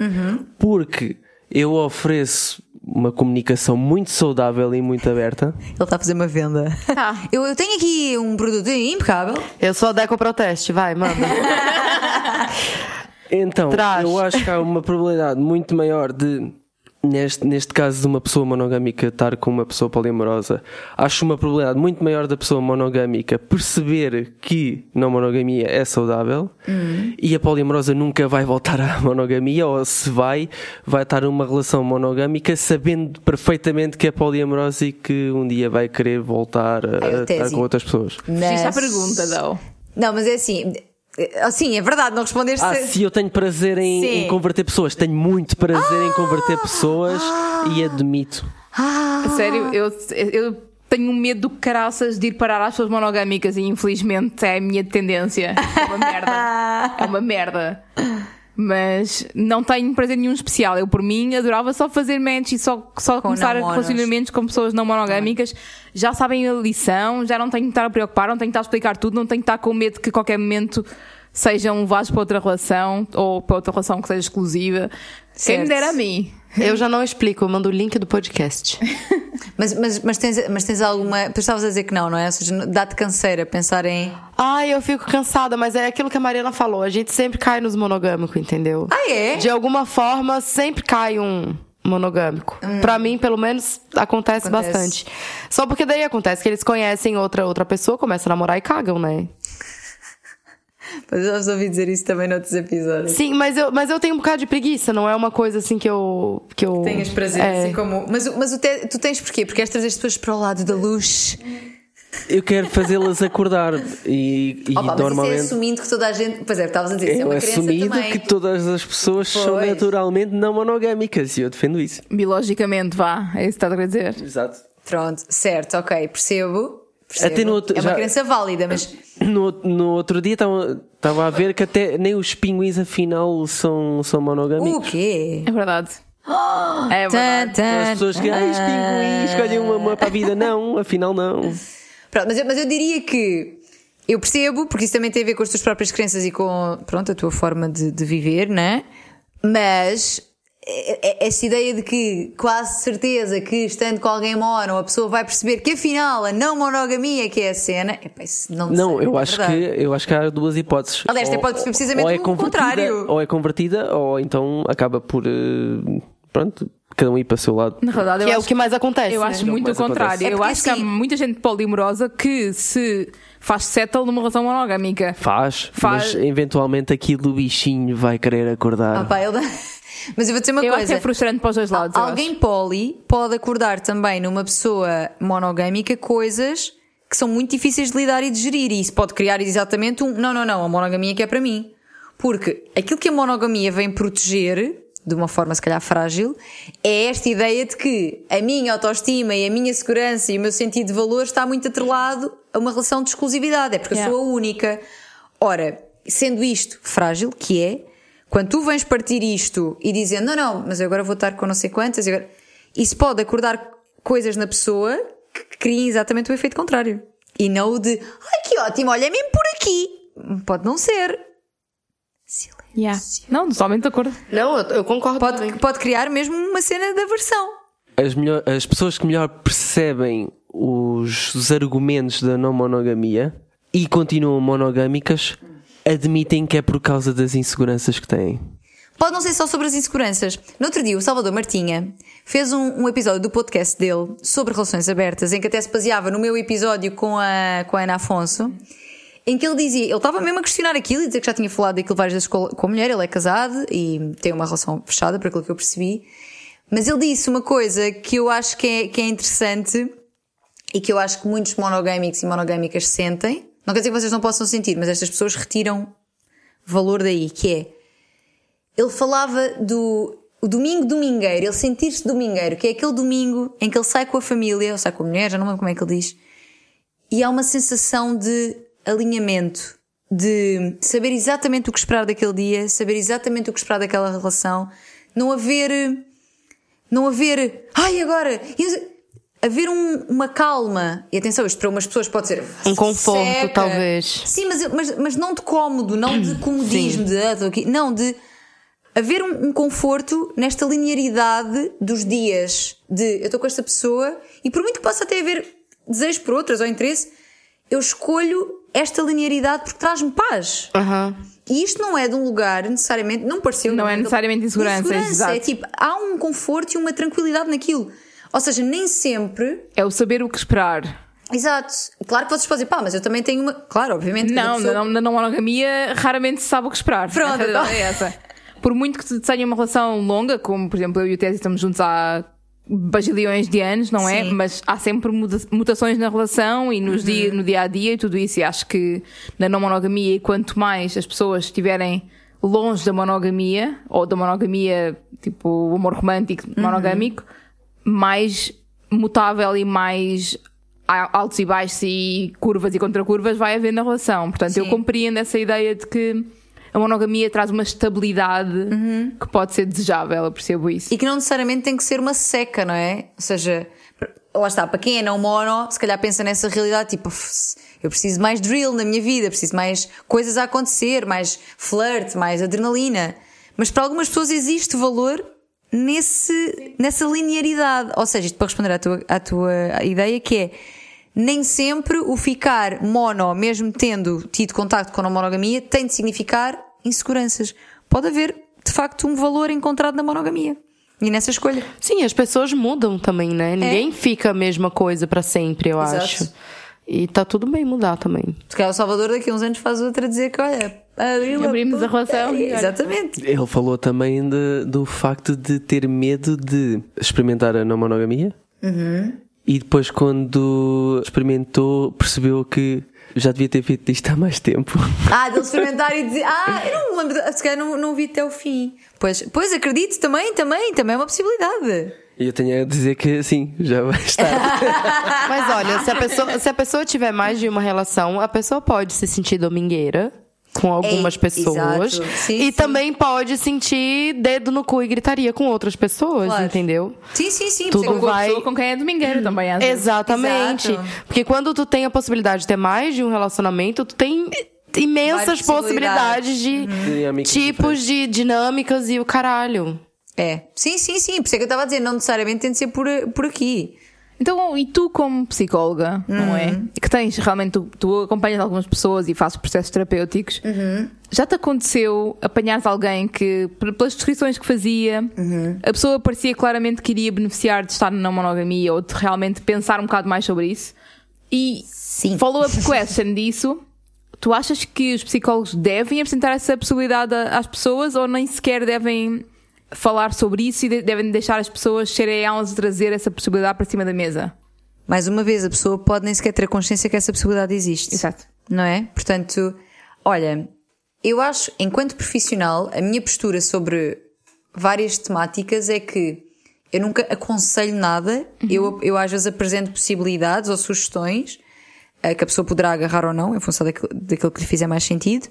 porque eu ofereço uma comunicação muito saudável e muito aberta. Ele está a fazer uma venda. Tá. Eu, eu tenho aqui um produto impecável. Eu sou a Deco Proteste, vai, manda. Então, Traz. eu acho que há uma probabilidade muito maior de, neste, neste caso de uma pessoa monogâmica estar com uma pessoa poliamorosa, acho uma probabilidade muito maior da pessoa monogâmica perceber que não monogamia é saudável e a poliamorosa nunca vai voltar à monogamia, ou se vai, vai estar numa relação monogâmica sabendo perfeitamente que é poliamorosa e que um dia vai querer voltar a, É a a estar com outras pessoas. Fizeste a Mas- pergunta. Não, mas é assim. É- Sim, é verdade, não respondeste. Ah, se eu tenho prazer em, Sim. em converter pessoas, tenho muito prazer em converter pessoas e admito. Ah, A Sério, eu, eu tenho um medo do caraças de ir parar às pessoas monogâmicas e infelizmente é a minha tendência. É uma merda. É uma merda. Mas não tenho prazer nenhum especial. Eu, por mim, adorava só fazer match e só, só começar não monos. relacionamentos com pessoas não monogâmicas. Já sabem a lição, já não tenho que estar a preocupar, não tenho que estar a explicar tudo, não tenho que estar com medo que a qualquer momento sejam levados para outra relação ou para outra relação que seja exclusiva. Quem me Certo. dera a mim. Eu já não explico, eu mando o link do podcast. Mas, mas, mas, tens, mas tens alguma. Tu estavas a dizer que não, não é? Ou seja, dá-te canseira pensar em. Ai, eu fico cansada, mas é aquilo que a Mariana falou. A gente sempre cai nos monogâmicos, entendeu? Ah, é? De alguma forma, sempre cai um monogâmico. Pra mim, pelo menos, acontece, Hum. Acontece. bastante. Só porque daí acontece que eles conhecem outra, outra pessoa, começam a namorar e cagam, né? Mas eu já ouvi dizer isso também noutros episódios. Sim, mas eu, mas eu tenho um bocado de preguiça, não é uma coisa assim que eu. Que eu Tenhas prazer, é. assim como. Mas, mas o te- tu tens porquê? Porque queres trazer as pessoas para o lado da luz. Eu quero fazê-las acordar e, e Opa, mas normalmente. isso é assumindo que toda a gente. Pois é, estavas a dizer, isso é eu uma crença assumido também. que todas as pessoas são Pois. naturalmente não monogâmicas e eu defendo isso. Biologicamente, vá. É isso que está a dizer. Exato. Pronto, certo, ok, percebo. Percebo. Até no outro- é uma já- crença válida, mas. No, no outro dia estava a ver que até nem os pinguins afinal são, são O monogâmicos. quê? É verdade. É verdade. Tan, tan, As pessoas que, ai, os pinguins, escolhem uma, uma para a vida. Não, afinal não. Pronto, mas, eu, mas eu diria que eu percebo, porque isso também tem a ver com as tuas próprias crenças e com pronto, a tua forma de, de viver, né? Mas esta ideia de que quase certeza que estando com alguém mono a pessoa vai perceber que afinal a não monogamia é que é a cena, epá, isso não Não, sei, eu é acho, verdade. que, eu acho que há duas hipóteses. Aliás, Ou- pode ser precisamente ou é o convertida, contrário. Ou é convertida, ou então acaba por. eh, pronto, cada um ir para o seu lado. Na realidade, Que eu é acho, o que mais acontece. eu né? acho muito o contrário. É eu acho que há assim- muita gente polimorosa que se faz settle numa relação monogâmica. Faz, Faz. mas eventualmente aquilo do bichinho vai querer acordar. Ah, pá, ele dá- Mas eu vou dizer uma Eu que coisa. é frustrante para os dois lados. Alguém poli pode acordar também numa pessoa monogâmica coisas que são muito difíceis de lidar e de gerir. E isso pode criar exatamente um. Não, não, não, a monogamia que é para mim. Porque aquilo que a monogamia vem proteger, de uma forma se calhar frágil, é esta ideia de que a minha autoestima e a minha segurança e o meu sentido de valor está muito atrelado a uma relação de exclusividade. É porque Yeah. eu sou a única. Ora, sendo isto frágil, que é, quando tu vens partir isto e dizendo, não, não, mas eu agora vou estar com não sei quantas, e agora... isso pode acordar coisas na pessoa que criem exatamente o efeito contrário. E não o de, ai que ótimo, olha, é mesmo por aqui. Pode não ser. Silêncio. Yeah. Não, totalmente de acordo. Não, eu, eu concordo. Pode, também. pode criar mesmo uma cena de aversão. As, melhor- as pessoas que melhor percebem os, os argumentos da não monogamia e continuam monogâmicas admitem que é por causa das inseguranças que têm. Pode não ser só sobre as inseguranças. No outro dia, o Salvador Martinha fez um, um episódio do podcast dele sobre relações abertas, em que até se baseava no meu episódio com a, com a Ana Afonso, em que ele dizia, ele estava mesmo a questionar aquilo e dizer que já tinha falado daquilo várias vezes com a mulher, ele é casado e tem uma relação fechada, por aquilo que eu percebi. Mas ele disse uma coisa que eu acho que é, que é interessante e que eu acho que muitos monogâmicos e monogâmicas sentem. Não quer dizer que vocês não possam sentir, mas estas pessoas retiram valor daí, que é ele falava do o domingo domingueiro, ele sentir-se domingueiro, que é aquele domingo em que ele sai com a família, ou sai com a mulher, já não lembro como é que ele diz, e há uma sensação de alinhamento, de saber exatamente o que esperar daquele dia, saber exatamente o que esperar daquela relação, não haver, não haver, ai agora, haver um- uma calma, e atenção, isto para umas pessoas pode ser Um conforto, seca. talvez. Sim, mas, mas, mas não de cómodo, não de comodismo, de ah, aqui. não, de haver um, um conforto nesta linearidade dos dias de eu estou com esta pessoa e por muito que possa até haver desejo por outras ou interesse, eu escolho esta linearidade porque traz-me paz. Aham. E isto não é de um lugar necessariamente, não pareceu. Não é necessariamente insegurança, É exato. tipo, há um conforto e uma tranquilidade naquilo. Ou seja, nem sempre É o saber o que esperar. Exato. Claro que vocês podem dizer, pá, mas eu também tenho uma. Claro, obviamente. Não, pessoa- na, na não monogamia raramente se sabe o que esperar. Pronto, então. é essa. Por muito que se tenha uma relação longa, como por exemplo eu e o Tese estamos juntos há bajilhões de anos, não é? Sim. Mas há sempre mutações na relação e nos dia, no dia a dia e tudo isso. E acho que na não monogamia, e quanto mais as pessoas estiverem longe da monogamia, ou da monogamia, tipo o amor romântico monogâmico, mais mutável e mais altos e baixos e curvas e contracurvas vai haver na relação. Portanto, eu Sim. compreendo essa ideia de que a monogamia traz uma estabilidade que pode ser desejável, eu percebo isso. E que não necessariamente tem que ser uma seca, não é? Ou seja, lá está, para quem é não mono, se calhar pensa nessa realidade, tipo, "Uf, eu preciso mais drill na minha vida, preciso mais coisas a acontecer, mais flirt, mais adrenalina. Mas para algumas pessoas existe valor nesse, nessa linearidade. Ou seja, isto para responder à tua, à tua ideia, que é nem sempre o ficar mono, mesmo tendo tido contacto com a monogamia, tem de significar inseguranças. Pode haver, de facto, um valor encontrado na monogamia. E nessa escolha. Sim, as pessoas mudam também, né? Ninguém fica a mesma coisa pra sempre, eu É. Exato. acho. E tá tudo bem mudar também. Se calhar o Salvador daqui a uns anos faz outra dizer que, olha, Abrimos a relação olha. Exatamente. Ele falou também de- do facto de ter medo de experimentar a não monogamia e depois, quando experimentou, percebeu que já devia ter feito isto há mais tempo. Ah, dele experimentar e dizer, ah, eu não me lembro, de- se calhar não, não vi até o fim. Pois, pois acredito também, também, também é uma possibilidade. E eu tenho a dizer que sim, já vai estar. Mas olha, se a pessoa, se a pessoa tiver mais de uma relação, a pessoa pode se sentir domingueira. com algumas É, pessoas. exato. Sim, e sim. também pode sentir dedo no cu e gritaria com outras pessoas, Claro. entendeu? Sim, sim, sim. Tudo a vai- com quem é domingueiro também, às. Exatamente. Exato. Porque quando tu tem a possibilidade de ter mais de um relacionamento, tu tem imensas possibilidades de Dinâmicas tipos de dinâmicas e o caralho. É. Sim, sim, sim. Por isso é que eu estava a dizer, não necessariamente tem de ser por, por aqui. Então, e tu como psicóloga, não é? Que tens realmente, tu, tu acompanhas algumas pessoas e fazes processos terapêuticos. Já te aconteceu apanhares alguém que, pelas descrições que fazia, a pessoa parecia claramente que iria beneficiar de estar na monogamia ou de realmente pensar um bocado mais sobre isso? E Sim. follow-up question disso, tu achas que os psicólogos devem apresentar essa possibilidade às pessoas ou nem sequer devem falar sobre isso e de- devem deixar as pessoas serem elas a trazer essa possibilidade para cima da mesa? Mais uma vez, a pessoa pode nem sequer ter a consciência que essa possibilidade existe. Exato. Não é? Portanto, olha, eu acho, enquanto profissional, a minha postura sobre várias temáticas é que eu nunca aconselho nada, eu, eu às vezes apresento possibilidades ou sugestões eh, que a pessoa poderá agarrar ou não, em função daquilo, daquilo que lhe fizer mais sentido.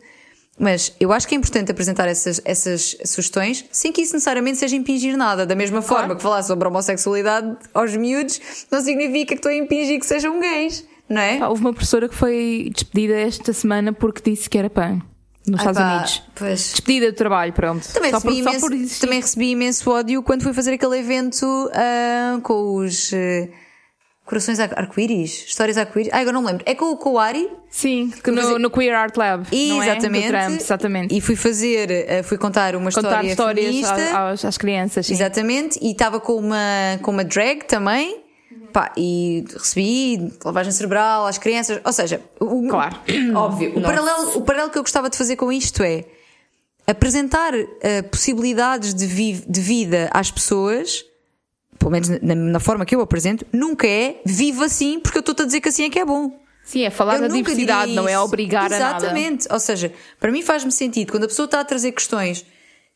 Mas eu acho que é importante apresentar essas, essas sugestões sem que isso necessariamente seja impingir nada. Da mesma forma que falar sobre a homossexualidade aos miúdos não significa que estou a impingir que sejam gays, não é? Pá, houve uma professora que foi despedida esta semana porque disse que era PAN nos Ai, Estados pá, Unidos. Pois. Despedida do trabalho, pronto. Também, só, recebi por, imenso, também recebi imenso ódio quando fui fazer aquele evento ah, com os ah, corações ar- arco-íris, histórias arco-íris. Ah, agora não me lembro. É com, o Ari? Sim, que no, fazer- no Queer Art Lab. não é? exatamente. Do Trump, exatamente. E fui fazer, ah, fui contar uma Contar história histórias às, às crianças. Sim. Exatamente. E estava com uma, com uma drag também. Pá, e recebi lavagem cerebral às crianças. Ou seja, o, Claro. óbvio. O paralelo, o paralelo que eu gostava de fazer com isto é apresentar eh, possibilidades de, vi- de vida às pessoas, pelo menos na, na forma que eu apresento, nunca é viva assim porque eu estou-te a dizer que assim é que é bom. Sim, é falar Eu da diversidade, não é obrigar a nada. Exatamente. Ou seja, para mim faz-me sentido quando a pessoa está a trazer questões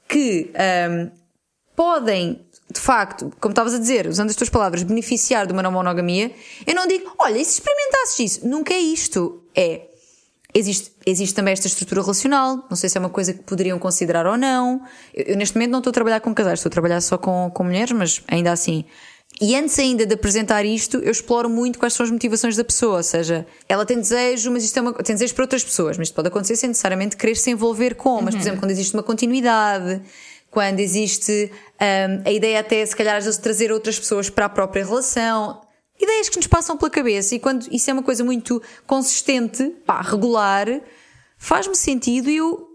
que ahm, podem, de facto, como estavas a dizer, usando as tuas palavras, beneficiar de uma não monogamia, eu não digo, olha, e se experimentasses isso? Nunca é isto. É. Existe, existe também esta estrutura relacional, não sei se é uma coisa que poderiam considerar ou não. Eu, eu, neste momento não estou a trabalhar com casais, estou a trabalhar só com, com mulheres, mas ainda assim. E antes ainda de apresentar isto, eu exploro muito quais são as motivações da pessoa. Ou seja, ela tem desejo, mas isto é uma, tem desejo para outras pessoas, mas isto pode acontecer sem necessariamente querer se envolver com. Mas, por exemplo, quando existe uma continuidade, quando existe hum, a ideia até, se calhar, de trazer outras pessoas para a própria relação. Ideias que nos passam pela cabeça e quando isso é uma coisa muito consistente, pá, regular, faz-me sentido e eu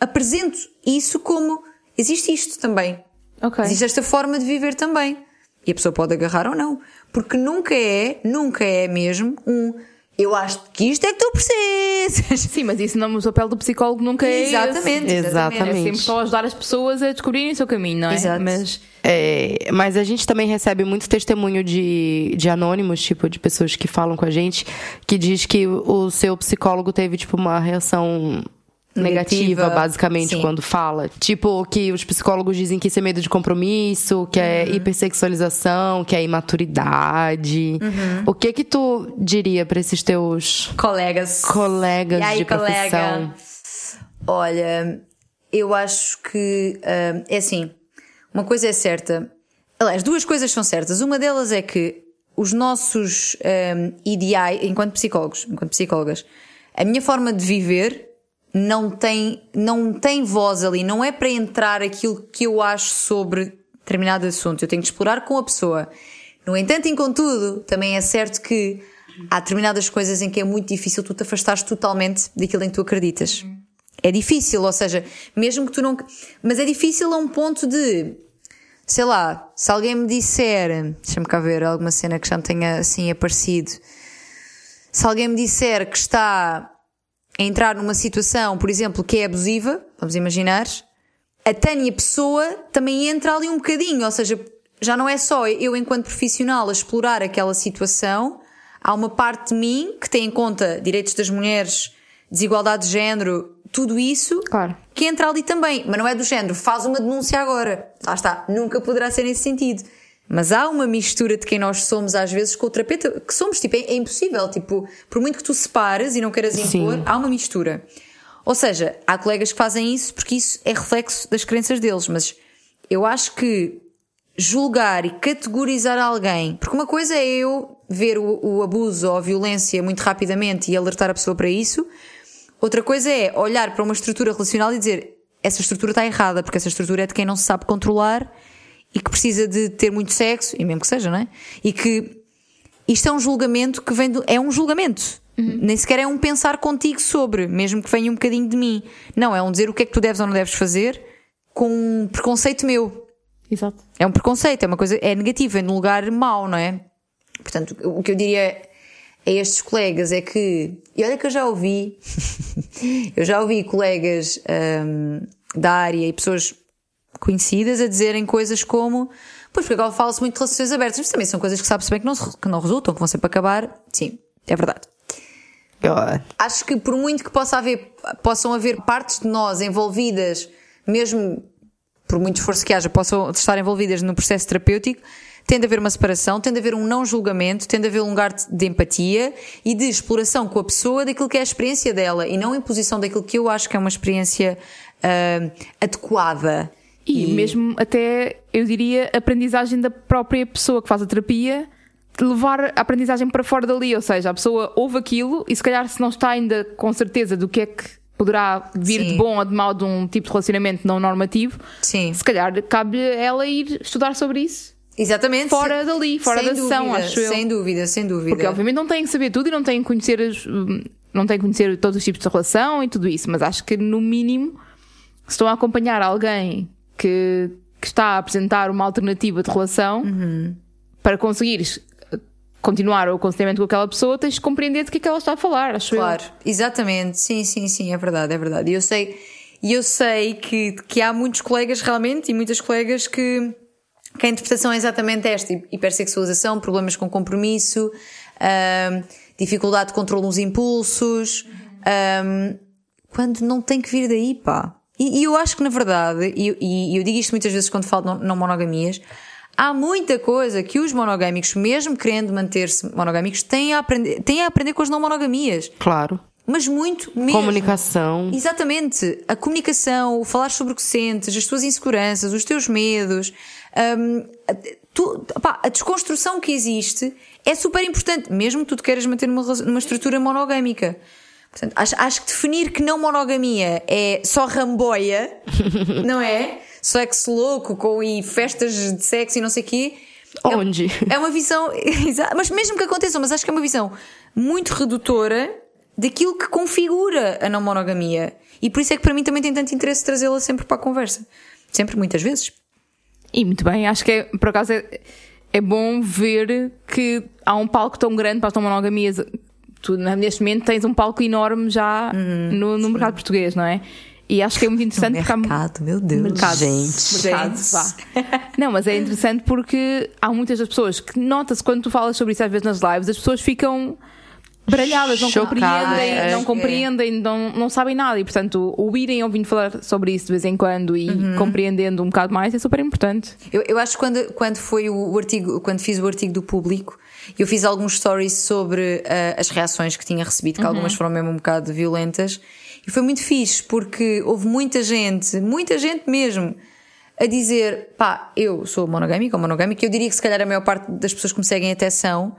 apresento isso como existe isto também. Ok. Existe esta forma de viver também. E a pessoa pode agarrar ou não. Porque nunca é, nunca é mesmo um eu acho que isto é que tu precisas. Sim, mas isso não, o papel do psicólogo nunca é esse. Exatamente. exatamente. É sempre só ajudar as pessoas a descobrirem o seu caminho, não é? Exato. Mas É, mas a gente também recebe muito testemunho de, de anônimos, tipo, de pessoas que falam com a gente, que diz que o seu psicólogo teve, tipo, uma reação negativa, basicamente, sim. quando fala. Tipo, que os psicólogos dizem que isso é medo de compromisso, que é Uhum. hipersexualização, que é imaturidade. Uhum. O que que tu diria pra esses teus Colegas. colegas aí, de profissão? colega? Olha, eu acho que hum, é assim. Uma coisa é certa. Aliás, duas coisas são certas. Uma delas é que os nossos hum, ideais, enquanto psicólogos, enquanto psicólogas, a minha forma de viver não tem, não tem voz ali. Não é para entrar aquilo que eu acho sobre determinado assunto. Eu tenho de explorar com a pessoa. No entanto, e contudo, também é certo que há determinadas coisas em que é muito difícil tu te afastares totalmente daquilo em que tu acreditas. É difícil, ou seja, mesmo que tu não. Mas é difícil a um ponto de. Sei lá, se alguém me disser. Deixa-me cá ver alguma cena que já me tenha assim aparecido. Se alguém me disser que está entrar numa situação, por exemplo, que é abusiva, vamos imaginar, a Tânia pessoa também entra ali um bocadinho, ou seja, já não é só eu enquanto profissional a explorar aquela situação, há uma parte de mim que tem em conta direitos das mulheres, desigualdade de género, tudo isso, Claro. que entra ali também, mas não é do género, faz uma denúncia agora. Lá está, nunca poderá ser nesse sentido. Mas há uma mistura de quem nós somos às vezes com o terapeuta, que somos, tipo, é, é impossível, tipo, por muito que tu separes e não queiras impor, Sim. há uma mistura. Ou seja, há colegas que fazem isso porque isso é reflexo das crenças deles, mas eu acho que julgar e categorizar alguém, porque uma coisa é eu ver o, o abuso ou a violência muito rapidamente e alertar a pessoa para isso, outra coisa é olhar para uma estrutura relacional e dizer essa estrutura está errada, porque essa estrutura é de quem não se sabe controlar e que precisa de ter muito sexo, e mesmo que seja, não é? E que isto é um julgamento que vem do, é um julgamento. Nem sequer é um pensar contigo sobre, mesmo que venha um bocadinho de mim. Não, é um dizer o que é que tu deves ou não deves fazer com um preconceito meu. Exato. É um preconceito, é uma coisa, é negativa, é num lugar mau, não é? Portanto, o que eu diria a estes colegas é que, e olha que eu já ouvi, eu já ouvi colegas hum, da área e pessoas conhecidas a dizerem coisas como, pois porque agora fala-se muito de relações abertas, mas também são coisas que sabe-se bem que não, que não resultam, que vão sempre acabar. Sim, é verdade. Acho que por muito que possa haver, possam haver partes de nós envolvidas, mesmo por muito esforço que haja, possam estar envolvidas no processo terapêutico, tem de haver uma separação, tem de haver um não julgamento, tem de haver um lugar de, empatia e de exploração com a pessoa daquilo que é a experiência dela e não imposição daquilo que eu acho que é uma experiência ah, adequada. E, mesmo até, eu diria, aprendizagem da própria pessoa que faz a terapia, levar a aprendizagem para fora dali. Ou seja, a pessoa ouve aquilo e se calhar se não está ainda com certeza do que é que poderá vir Sim. de bom ou de mau de um tipo de relacionamento não normativo, Sim. se calhar cabe ela ir estudar sobre isso. Exatamente. Fora dali, fora sem da sessão, dúvida, acho eu. Sem dúvida, sem dúvida. Porque obviamente não têm que saber tudo e não têm que conhecer as- não têm que conhecer todos os tipos de relação e tudo isso, mas acho que no mínimo se estão a acompanhar alguém que, que está a apresentar uma alternativa de relação Uhum. para conseguires continuar o aconselhamento com aquela pessoa, tens de compreender de que é que ela está a falar, acho Claro, exatamente. Sim, sim, sim, é verdade, é verdade. E eu sei, eu sei que, que há muitos colegas realmente e muitas colegas que, que a interpretação é exatamente esta: hipersexualização, problemas com compromisso, ahm, dificuldade de controle nos impulsos, ahm, quando não tem que vir daí, pá. E, e eu acho que na verdade, e, e eu digo isto muitas vezes quando falo de não- monogamias, há muita coisa que os monogâmicos, mesmo querendo manter-se monogâmicos, têm a aprender, têm a aprender com as não monogamias. Claro. Mas muito mesmo. Comunicação. Exatamente. A comunicação, o falar sobre o que sentes, as tuas inseguranças, os teus medos, hum, a, tu- pá, a desconstrução que existe é super importante, mesmo que tu te queiras manter numa, numa estrutura monogâmica. Portanto, acho, acho que definir que não monogamia é só ramboia, não é? Sexo louco com e festas de sexo e não sei o quê. é- Onde? é uma visão, mas mesmo que aconteça, mas acho que é uma visão muito redutora daquilo que configura a não monogamia. E por isso é que para mim também tem tanto interesse trazê-la sempre para a conversa. Sempre, muitas vezes. E muito bem, acho que é, por acaso é, é bom ver que há um palco tão grande para as não monogamias. Tu, neste momento, tens um palco enorme já no, no mercado português, não é? E acho que é muito interessante porque há. meu Deus. Mercado. Gente. Mercado, Gente. vá. Não, mas é interessante porque há muitas das pessoas que nota-se quando tu falas sobre isso às vezes nas lives, as pessoas ficam baralhadas, não Chocadas, compreendem, é. não compreendem, não, não sabem nada e portanto ouvirem ouvindo falar sobre isso de vez em quando e Uhum. compreendendo um bocado mais é super importante. Eu, eu acho que quando, quando foi o, o artigo, quando fiz o artigo do público, eu fiz alguns stories sobre ah, as reações que tinha recebido, que algumas foram mesmo um bocado violentas, e foi muito fixe, porque houve muita gente, muita gente mesmo, a dizer, pá, eu sou monogâmica ou monogâmica, eu diria que se calhar a maior parte das pessoas que me seguem até são,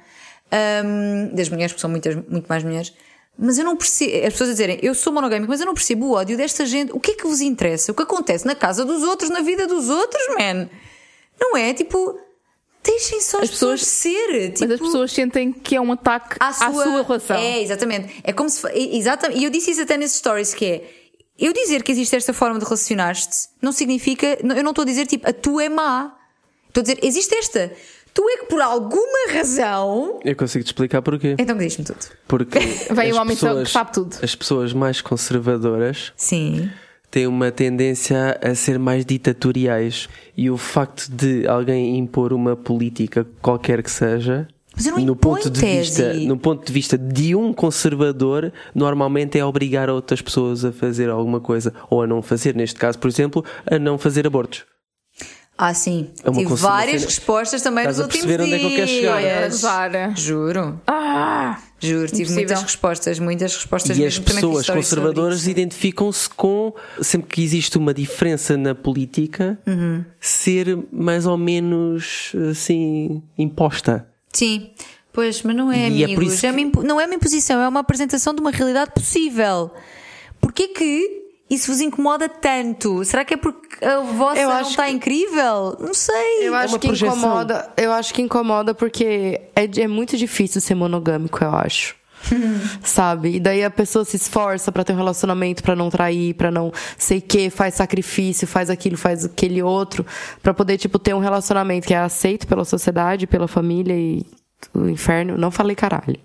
ahm, das mulheres, porque são muitas, muito mais mulheres, mas eu não percebo, as pessoas a dizerem, eu sou monogâmica, mas eu não percebo o ódio desta gente. O que é que vos interessa? O que acontece na casa dos outros, na vida dos outros, man? Não é? Tipo, deixem só as, As pessoas- pessoas, ser. Tipo, Mas as pessoas sentem que é um ataque à sua, relação. É, exatamente. É como se. e- Exatamente. E eu disse isso até nesses stories que é. Eu dizer que existe esta forma de relacionar-te não significa. Eu não estou a dizer tipo, a tua é má. Estou a dizer, existe esta. Tu é que por alguma razão. Eu consigo te explicar porquê. Então diz-me tudo. Porque Vem as um homem só que pessoas- sabe tudo. As pessoas mais conservadoras Sim. Têm uma tendência a ser mais ditatoriais e o facto de alguém impor uma política qualquer que seja Mas eu não no ponto de Tesi. vista no ponto de vista de um conservador normalmente é obrigar outras pessoas a fazer alguma coisa ou a não fazer neste caso por exemplo a não fazer abortos Ah, sim. É Tive várias respostas também Estás nos a últimos perceber onde é que eu quero chegar, dias. Juro. Ah! Juro, tive Impossível. muitas respostas, muitas respostas E as pessoas conservadoras identificam-se com sempre que existe uma diferença na política Uhum. ser mais ou menos assim imposta. Sim, pois, mas não é, E é por amigos. É uma impo- não é uma imposição, é uma apresentação de uma realidade possível. Porquê que isso vos incomoda tanto? Será que é porque a vossa Eu não está que- incrível? Não sei. Eu acho uma que projeção. incomoda. Eu acho que incomoda porque é, é muito difícil ser monogâmico, eu acho. Sabe? E daí a pessoa se esforça pra ter um relacionamento, pra não trair, pra não sei o que, faz sacrifício, faz aquilo, faz aquele outro, pra poder tipo ter um relacionamento que é aceito pela sociedade, pela família e o inferno. Não falei caralho.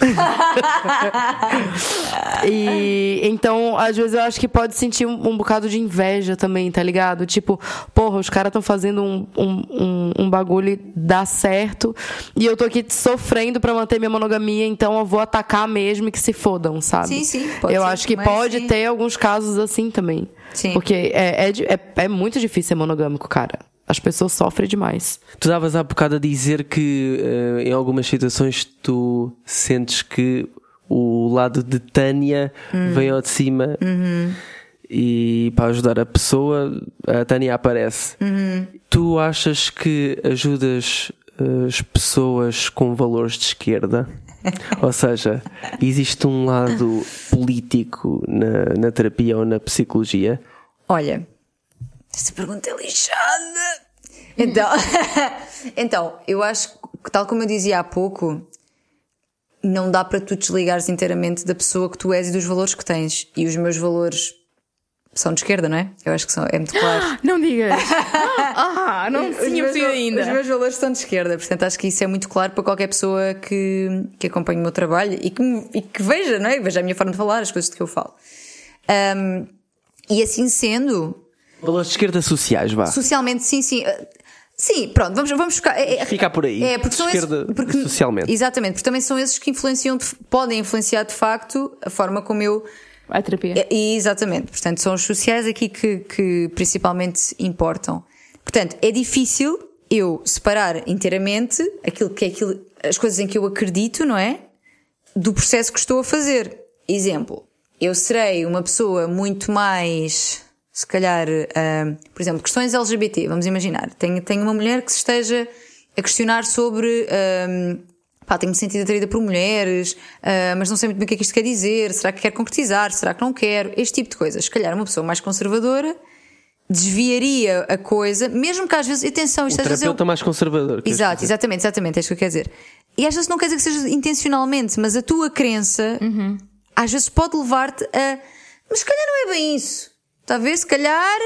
E então, às vezes eu acho que pode sentir um, um bocado de inveja também, tá ligado? Tipo, porra, os caras estão fazendo um, um, um, bagulho e dá certo. E eu tô aqui sofrendo pra manter minha monogamia, então eu vou atacar mesmo e que se fodam, sabe? Sim, sim, pode Eu ser acho que pode sim. ter alguns casos assim também. Sim. Porque é, é, é, é muito difícil ser monogâmico, cara. As pessoas sofrem demais. Tu davas há bocado a dizer que eh, em algumas situações tu sentes que o lado de Tânia Hum. vem ao de cima Uhum. e para ajudar a pessoa, a Tânia aparece. Uhum. Tu achas que ajudas eh, as pessoas com valores de esquerda? Ou seja, existe um lado político na, na terapia ou na psicologia? Olha, essa pergunta é lixada. Então, então, eu acho que, tal como eu dizia há pouco, não dá para tu desligares inteiramente da pessoa que tu és e dos valores que tens. E os meus valores são de esquerda, não é? Eu acho que são, é muito claro. Não digas. ah, não Os tinha percebido val- ainda. Os meus valores são de esquerda, portanto acho que isso é muito claro para qualquer pessoa que, que acompanhe o meu trabalho e que, e que veja, não é? Veja a minha forma de falar, as coisas de que eu falo. Ahm, e assim sendo, Valores de esquerda sociais, vá. socialmente, sim, sim. Sim, pronto, vamos, vamos ficar. é- é- Ficar por aí. É, porque são Esquerda esses, porque, socialmente. Exatamente, porque também são esses que influenciam, de- podem influenciar de facto a forma como eu A terapia. é, e- exatamente, portanto, são os sociais aqui que, que principalmente importam. Portanto, é difícil eu separar inteiramente aquilo que é aquilo, as coisas em que eu acredito, não é? Do processo que estou a fazer. Exemplo, eu serei uma pessoa muito mais, se calhar, ah, por exemplo, questões LGBT, vamos imaginar. Tenho, tenho uma mulher que se esteja a questionar sobre. ah, Pá, tenho-me sentido atraída por mulheres, ah, mas não sei muito bem o que é que isto quer dizer. Será que quer concretizar? Será que não quer? Este tipo de coisas. Se calhar uma pessoa mais conservadora desviaria a coisa, mesmo que às vezes, atenção, O isto às vezes é terapeuta mais conservador. Exato, exatamente, exatamente, é isso que eu quero dizer. E às vezes não quer dizer que seja intencionalmente, mas a tua crença às vezes pode levar-te a. Mas se calhar não é bem isso. Está a ver? Se calhar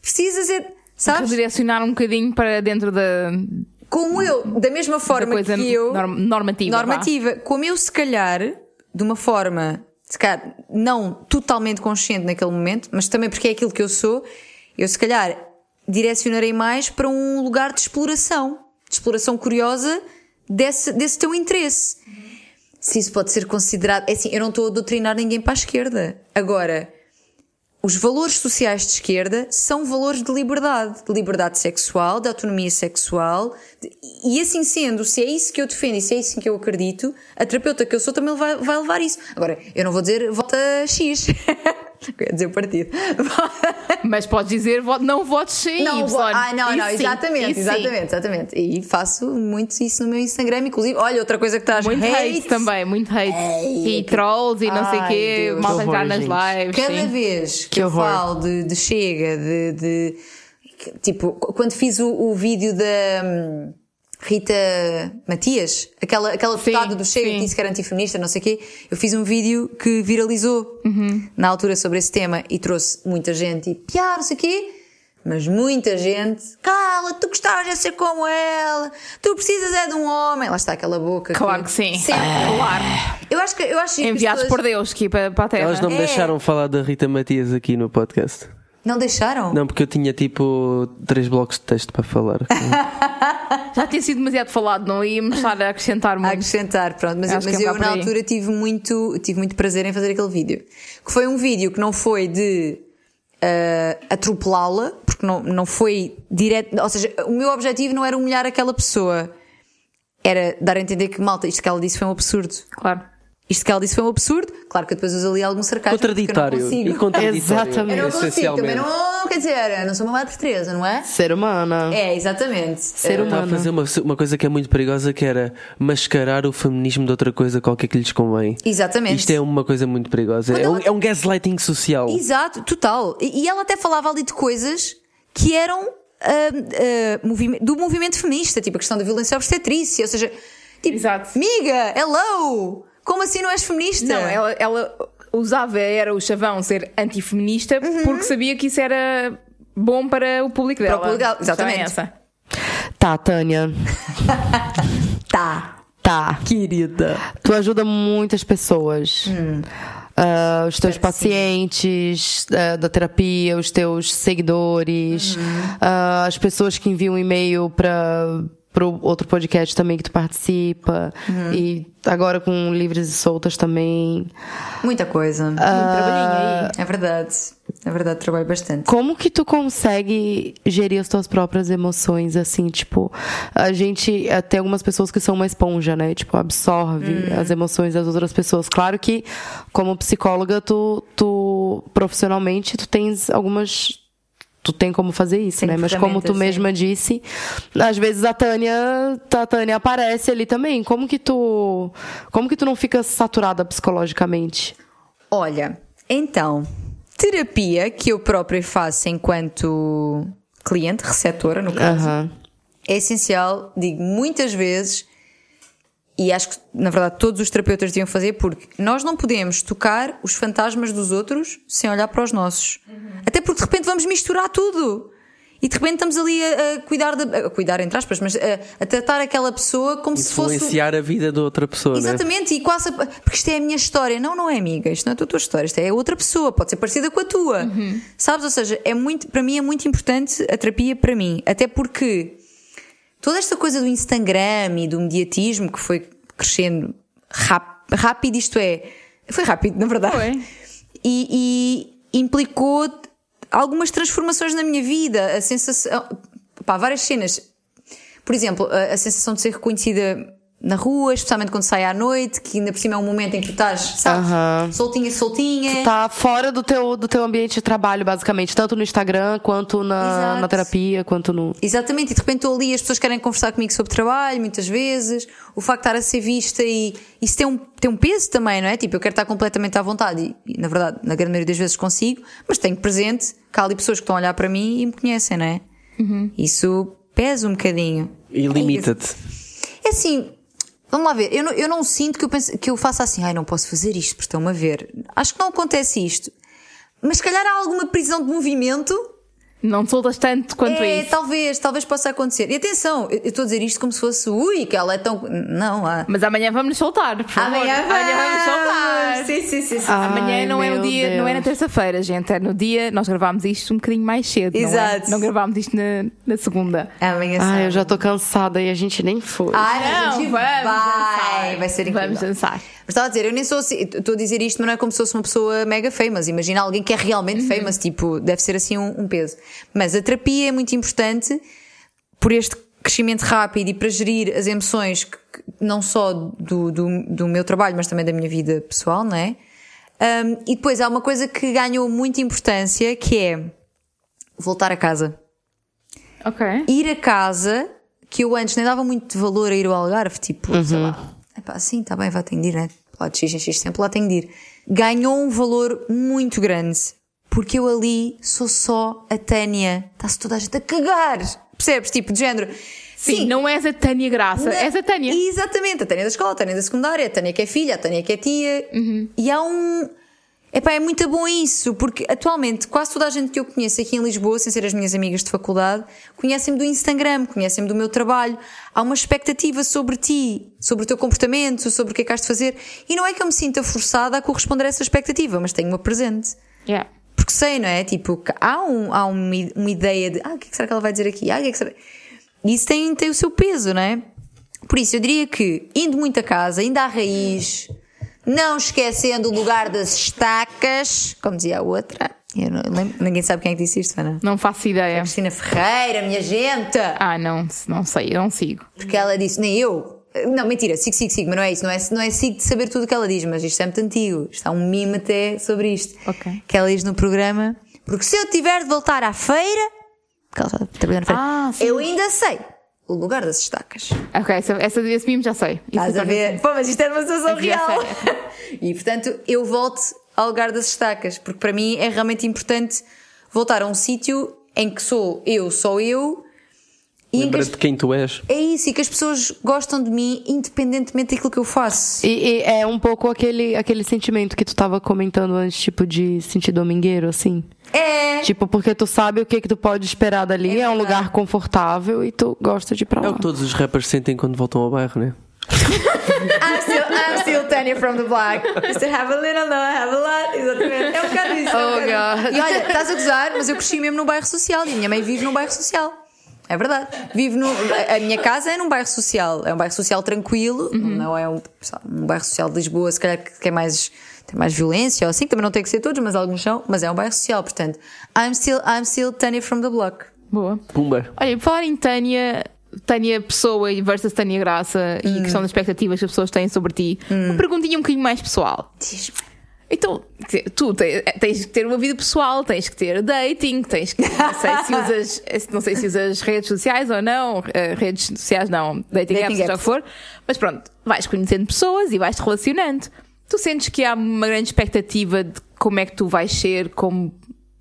precisas é. Sabes? Redirecionar um bocadinho para dentro da, Como eu, da mesma da forma coisa que eu. norm- normativa. vá. normativa. Como eu, se calhar, de uma forma, se calhar, não totalmente consciente naquele momento, mas também porque é aquilo que eu sou, eu, se calhar, direcionarei mais para um lugar de exploração. De exploração curiosa desse, desse teu interesse. Se isso pode ser considerado. É assim, eu não estou a doutrinar ninguém para a esquerda. Agora, os valores sociais de esquerda são valores de liberdade, de liberdade sexual, de autonomia sexual, de- e assim sendo, se é isso que eu defendo e se é isso que eu acredito, a terapeuta que eu sou também vai, vai levar isso. Agora, eu não vou dizer vota X. Ia dizer o partido. Mas podes dizer vo- não votes sem Não, Y. vou- ah, não, Isso não, sim, exatamente, sim. exatamente, exatamente. E faço muito isso no meu Instagram, inclusive. Olha, outra coisa que estás Muito hate, também, muito hate. e trolls e não sei o Ai, quê, Deus. mal entrar nas lives. Cada sim. vez que, Que eu falo de, de chega, de, de- tipo, qu- quando fiz o, o vídeo da hum, Rita Matias, aquela, aquela Sim, deputada do Chega sim. que disse que era antifeminista, não sei o quê, eu fiz um vídeo que viralizou Uhum. na altura sobre esse tema e trouxe muita gente e piar, não sei o quê. Mas muita gente, cala, tu gostavas de ser como ela, tu precisas é de um homem. Lá está aquela boca. Claro que sim. Sempre. Claro. Eu acho que, eu acho que Enviados pessoas- por Deus aqui para, para a Terra. Elas não me É. deixaram falar da Rita Matias aqui no podcast. Não deixaram? Não, porque eu tinha tipo três blocos de texto para falar. Já tinha sido demasiado falado, não íamos estar a acrescentar a muito. acrescentar, pronto. Mas, mas é eu na altura tive muito, tive muito prazer em fazer aquele vídeo. Que foi um vídeo que não foi de ah, atropelá-la, porque não, não foi direto. Ou seja, o meu objetivo não era humilhar aquela pessoa. era dar a entender que, malta, isto que ela disse foi um absurdo. Claro. Isto que ela disse foi um absurdo. Claro que eu depois uso ali algum sarcasmo. porque eu não Contraditório. consigo. E contraditório. Exatamente. Eu não consigo, também não, quer dizer, eu não sou uma Madre Teresa, não é? Ser humana. É, exatamente. Ser Estava a humana. fazer uma, uma coisa que é muito perigosa que era mascarar o feminismo de outra coisa qualquer que lhes convém. Exatamente. Isto é uma coisa muito perigosa. É um, ela- é um gaslighting social. Exato, total. E e ela até falava ali de coisas que eram ah, movime- do movimento feminista, tipo a questão da violência obstetrícia, ou seja, tipo, Exato. miga, hello! Como assim não és feminista? Não, ela, ela usava, era o chavão ser antifeminista porque sabia que isso era bom para o público dela. o público exatamente. essa. Tá, Tânia. Tá, Tá. querida. Tu ajuda muitas pessoas. Ah, os teus pacientes ah, da terapia, os teus seguidores, ah, as pessoas que enviam e-mail para pro outro podcast também que tu participa e agora com livres e soltas também. Muita coisa. Trabalhinho aí. É verdade. É verdade, trabalho bastante. Como que tu consegue gerir as tuas próprias emoções, assim, tipo, a gente, eh, tem algumas pessoas que são uma esponja, né, tipo, absorve as emoções das outras pessoas. Claro que, como psicóloga, tu, tu, profissionalmente, tu tens algumas... Tu tem como fazer isso, Tem né? Mas como tu mesma disse, às vezes a Tânia, a Tânia aparece ali também. Como que tu, como que tu não fica saturada psicologicamente? Olha, então, terapia que eu própria faço enquanto cliente, receptora, no caso, é essencial, digo muitas vezes, e acho que na verdade todos os terapeutas deviam fazer, porque nós não podemos tocar os fantasmas dos outros sem olhar para os nossos. Até porque de repente vamos misturar tudo. E de repente estamos ali a, a cuidar, de, a cuidar entre aspas, mas a, a tratar aquela pessoa como se fosse. Influenciar a vida de outra pessoa, né? Exatamente, e quase. a- Porque isto é a minha história. Não, não é amiga. Isto não é a tua história. Isto é outra pessoa. Pode ser parecida com a tua. Sabes? Ou seja, é muito, para mim é muito importante a terapia para mim. Até porque toda esta coisa do Instagram e do mediatismo que foi crescendo rap- rápido, isto é. Foi rápido, na verdade. Foi. E, e implicou algumas transformações na minha vida. A sensação. Pá, várias cenas. Por exemplo, a, a sensação de ser reconhecida na rua, especialmente quando sai à noite, que ainda por cima é um momento em que tu estás, sabes? Aham. Soltinha, soltinha. Tá fora do teu, do teu ambiente de trabalho, basicamente. Tanto no Instagram, quanto na, na terapia, quanto no. Exatamente, e de repente estou ali, as pessoas querem conversar comigo sobre trabalho, muitas vezes, o facto de estar a ser vista e isso tem um, tem um peso também, não é? Tipo, eu quero estar completamente à vontade e, na verdade, na grande maioria das vezes consigo, mas tenho presente que há ali pessoas que estão a olhar para mim e me conhecem, não é? Isso pesa um bocadinho. E limita-te. É assim, vamos lá ver, eu não, eu não sinto que eu, pense, que eu faça assim, ai, não posso fazer isto porque estão-me a ver. Acho que não acontece isto. Mas se calhar há alguma prisão de movimento Não te soltas tanto quanto é, isso. talvez, talvez possa acontecer. E atenção, eu estou a dizer isto como se fosse, ui, que ela é tão. Não, há. Mas amanhã vamos nos soltar, por favor. Amanhã vamos soltar. Sim, sim, sim. sim. Amanhã Ai, não é no meu dia, não é na Deus. terça-feira, gente. É no dia. Nós gravámos isto um bocadinho mais cedo. Não, é? Exato. não gravámos isto na, na segunda. Amanhã Ai, eu já tô cansada e a gente nem foi. Ai, Não, a gente vamos vai. dançar. Vai ser incrível. Vamos dançar. Mas estava a dizer, eu nem sou assim, estou a dizer isto, mas não é como se fosse uma pessoa mega famous. Imagina alguém que é realmente Uhum. famous, tipo, deve ser assim um, um peso. Mas a terapia é muito importante por este crescimento rápido e para gerir as emoções, que- não só do, do, do meu trabalho, mas também da minha vida pessoal, não é? Um, e depois há uma coisa que ganhou muita importância que é voltar a casa. Ok. Ir a casa, que eu antes nem dava muito valor a ir ao Algarve, tipo, sei lá, epá, sim, está bem, vai ter de ir, né? Lá de X em X tempo, lá tenho de ir. Ganhou um valor muito grande, porque eu ali sou só a Tânia. Está-se toda a gente a cagar. Percebes? Tipo, de género. Sim, não és a Tânia Graça, Na- és a Tânia. Exatamente, a Tânia da escola, a Tânia da secundária, a Tânia que é filha, a Tânia que é tia. E há um. Epá, é muito bom isso, porque atualmente quase toda a gente que eu conheço aqui em Lisboa, sem ser as minhas amigas de faculdade, conhecem-me do Instagram, conhecem-me do meu trabalho. Há uma expectativa sobre ti, sobre o teu comportamento, sobre o que é que has de fazer. E não é que eu me sinta forçada a corresponder a essa expectativa, mas tenho-uma presente. Yeah. Porque sei, não é? Tipo, que há, um, há uma, uma ideia de ah, o que é que será que ela vai dizer aqui? Ah, o que é que será? E Isso tem, tem o seu peso, não é? Por isso, eu diria que, indo muito a casa, indo à raiz, não esquecendo o lugar das estacas, como dizia a outra. Eu não ninguém sabe quem é que disse isto, Ana. Não faço ideia. Cristina Ferreira, minha gente! Ah, não, não sei, eu não sigo. Porque ela disse, nem eu, Não, mentira, sigo, sigo, sigo, mas não é isso. Não é, não é sigo de saber tudo o que ela diz, mas isto é muito antigo. Está um mime até sobre isto. Ok. Que ela diz no programa. Porque se eu tiver de voltar à feira, porque ela está trabalhando na feira, Ah, eu ainda sei o lugar das estacas. Ok, essa, essa esse mimo já sei. Estás a ver? Pô, mas isto é uma situação real. e portanto, eu volto ao lugar das estacas, porque para mim é realmente importante voltar a um sítio em que sou eu, só eu. E em que Lembra-te as- de quem tu és. é isso, e que as pessoas gostam de mim independentemente daquilo que eu faço. E, e é um pouco aquele, aquele sentimento que tu tava comentando antes, tipo, de sentir domingueiro, assim. É. Tipo, porque tu sabe o que que tu pode esperar dali, é, um lugar confortável e tu gosta de ir pra É lá. o que todos os rappers sentem quando voltam ao bairro, né? I'm still, I'm still Tanya from the block. Used to have a little, now I have a lot. Exatamente. É um bocado isso. é um Oh, God. E olha, estás a gozar, mas eu cresci mesmo num bairro social e a minha mãe vive num bairro social. É verdade. Vive no, a minha casa é num bairro social. É um bairro social tranquilo, não é um, um bairro social de Lisboa, se calhar que é mais. Tem mais violência ou assim, também não tem que ser todos, mas alguns são, mas é um bairro social, portanto. I'm still, I'm still Tanya from the block. Boa. Pumba. Olha, por falar em Tânia, Tânia Pessoa versus Tânia Graça Hum. e questão das expectativas que as pessoas têm sobre ti, uma perguntinha um bocadinho mais pessoal. Diz-me. Então, tu te- tens que ter uma vida pessoal, tens que ter dating, tens que. Não sei se usas, não sei se usas redes sociais ou não, eh, redes sociais não, dating, Dating apps, apps. que for, mas pronto, vais conhecendo pessoas e vais te relacionando. Tu sentes que há uma grande expectativa de como é que tu vais ser como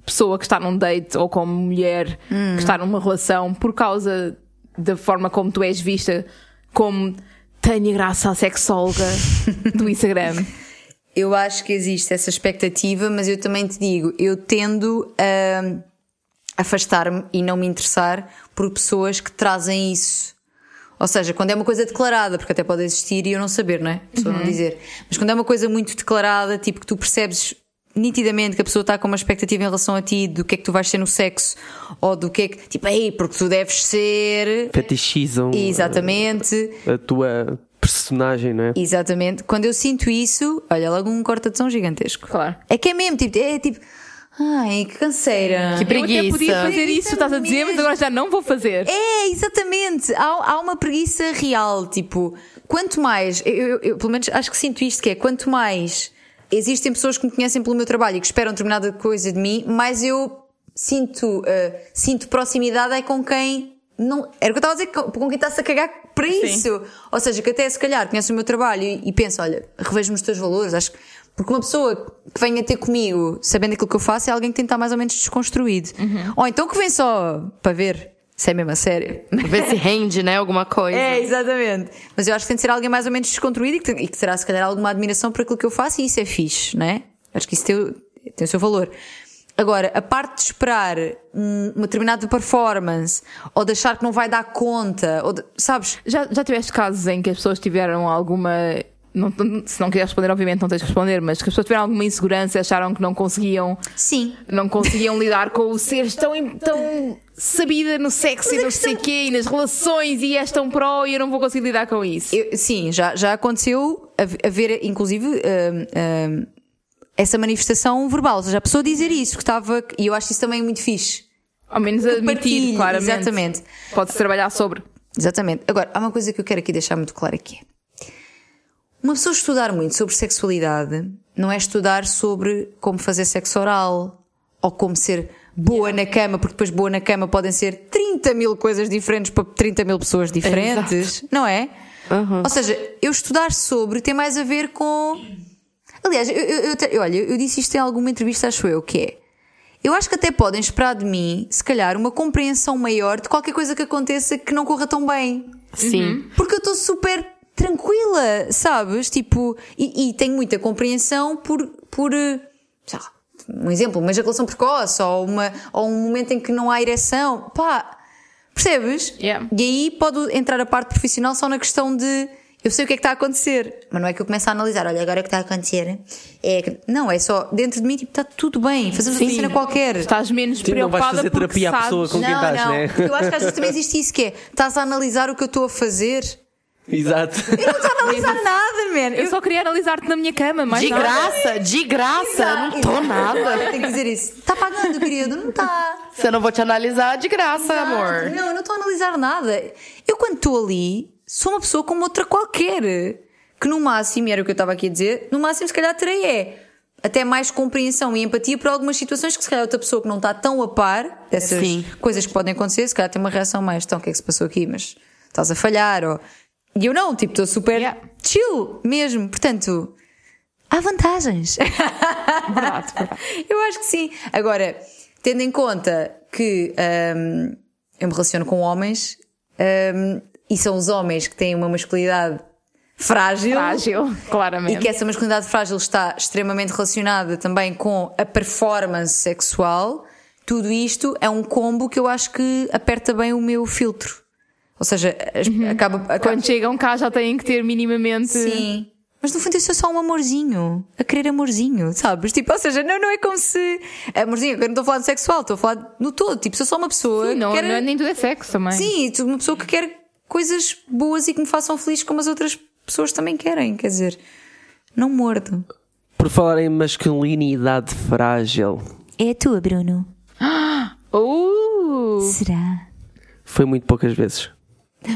pessoa que está num date ou como mulher que está numa relação por causa da forma como tu és vista como Tânia Graça, a sexóloga do Instagram. Eu acho que existe essa expectativa, mas eu também te digo, eu tendo a afastar-me e não me interessar por pessoas que trazem isso. Ou seja, quando é uma coisa declarada, porque até pode existir e eu não saber, não é? A pessoa não dizer. Mas quando é uma coisa muito declarada, tipo que tu percebes nitidamente que a pessoa está com uma expectativa em relação a ti do que é que tu vais ser no sexo ou do que é que, tipo, ei, porque tu deves ser. Fetichizam Exatamente. a tua personagem, não é? Exatamente. Quando eu sinto isso, olha, logo um corta-de-som gigantesco. Claro. É que é mesmo, tipo, é tipo, ai, que canseira. Que Eu até preguiça. podia fazer Preguiça isso, estás a dizer, mas agora já não vou fazer. É, exatamente. Há, há uma preguiça real. Tipo, quanto mais, eu, eu- eu, pelo menos acho que sinto isto, que é quanto mais existem pessoas que me conhecem pelo meu trabalho e que esperam determinada coisa de mim, mais eu sinto, uh, sinto proximidade é com quem não. Era o que eu estava a dizer, com, com quem está-se a cagar para isso. Ou seja, que até se calhar conhece o meu trabalho e, e pensa, olha, revejo-me os teus valores, acho que. Porque uma pessoa que venha ter comigo sabendo aquilo que eu faço é alguém que tem que estar mais ou menos desconstruído. Ou então que vem só para ver se é mesmo a sério. Ver se rende, né? Alguma coisa. É, exatamente. Mas eu acho que tem de ser alguém mais ou menos desconstruído e que, e que terá, se calhar, alguma admiração por aquilo que eu faço e isso é fixe, não é? Acho que isso tem, tem o seu valor. Agora, a parte de esperar um- uma determinada performance ou de achar que não vai dar conta, ou de- sabes? Já, já tiveste casos em que as pessoas tiveram alguma. não- se não quiseres responder, obviamente não tens de responder, mas que as pessoas tiveram alguma insegurança e acharam que não conseguiam, Sim. não conseguiam lidar com o seres tão, tão sabida no sexo e Mas a não sei o quê, e nas relações, e és tão pró e eu não vou conseguir lidar com isso. Eu- sim, já, já aconteceu hav- haver, inclusive, hum, hum, essa manifestação verbal. Ou seja, a pessoa dizer isso, que estava. E eu acho isso também muito fixe. Ao menos admitir, claramente. exatamente. Pode-se trabalhar sobre. Exatamente. Agora, há uma coisa que eu quero aqui deixar muito clara que é. Uma pessoa estudar muito sobre sexualidade não é estudar sobre como fazer sexo oral ou como ser boa na cama, porque depois boa na cama podem ser 30 mil coisas diferentes para 30 mil pessoas diferentes, não é? Ou seja, eu estudar sobre tem mais a ver com. Aliás, eu, eu, eu, te- olha, eu disse isto em alguma entrevista, acho eu, que é. Eu acho que até podem esperar de mim, se calhar, uma compreensão maior de qualquer coisa que aconteça que não corra tão bem. Sim. Porque eu estou super tranquila, sabes? Tipo, e, e tenho muita compreensão por, por eh, sei lá, um exemplo, uma ejaculação precoce ou, uma, ou um momento em que não há ereção. Pá, percebes? Yeah. E aí pode entrar a parte profissional só na questão de eu sei o que é que está a acontecer, mas não é que eu comece a analisar, olha, agora o que está a acontecer é que. Não, é só dentro de mim, tipo, está tudo bem, fazemos uma cena qualquer. Estás menos Sim, não vais preocupada fazer terapia à sabes... pessoa com quem não, estás, não. né? Eu acho que às vezes também existe isso que é, estás a analisar o que eu estou a fazer. Exato. Eu não estou a analisar nada, man. Eu só queria analisar-te na minha cama, mas De nada. graça, de graça. Não tô nada. Eu tenho que dizer isso. Está pagando, querido? Não está. Se eu não vou te analisar, de graça, amor. Não, eu não estou a analisar nada. Eu quando estou ali, sou uma pessoa como outra qualquer. Que no máximo, e era o que eu estava aqui a dizer, no máximo se calhar terei é até mais compreensão e empatia por algumas situações que se calhar outra pessoa que não está tão a par dessas Sim. coisas que podem acontecer, se calhar tem uma reação mais, então o que é que se passou aqui? Mas estás a falhar, ou... E eu não, tipo, estou super Yeah. chill mesmo. Portanto, há vantagens. Verdade, verdade. Eu acho que sim. Agora, tendo em conta que hum, eu me relaciono com homens hum, e são os homens que têm uma masculinidade frágil. Frágil, E claramente. que essa masculinidade frágil está extremamente relacionada também com a performance sexual, tudo isto é um combo que eu acho que aperta bem o meu filtro. Ou seja, as- acaba, acaba- Quando chegam cá já têm que ter minimamente. Sim. Mas no fundo isso é só um amorzinho. A querer amorzinho, sabes? Tipo, ou seja, não, não é como se. Amorzinho, eu não estou a falar de sexual, estou a falar no todo. Tipo, sou só uma pessoa Não, que quer. não é nem tudo é sexo também. Sim, uma pessoa que quer coisas boas e que me façam feliz como as outras pessoas também querem. Quer dizer, não mordo. Por falar em masculinidade frágil, É a tua, Bruno. Uh! Será? foi muito poucas vezes.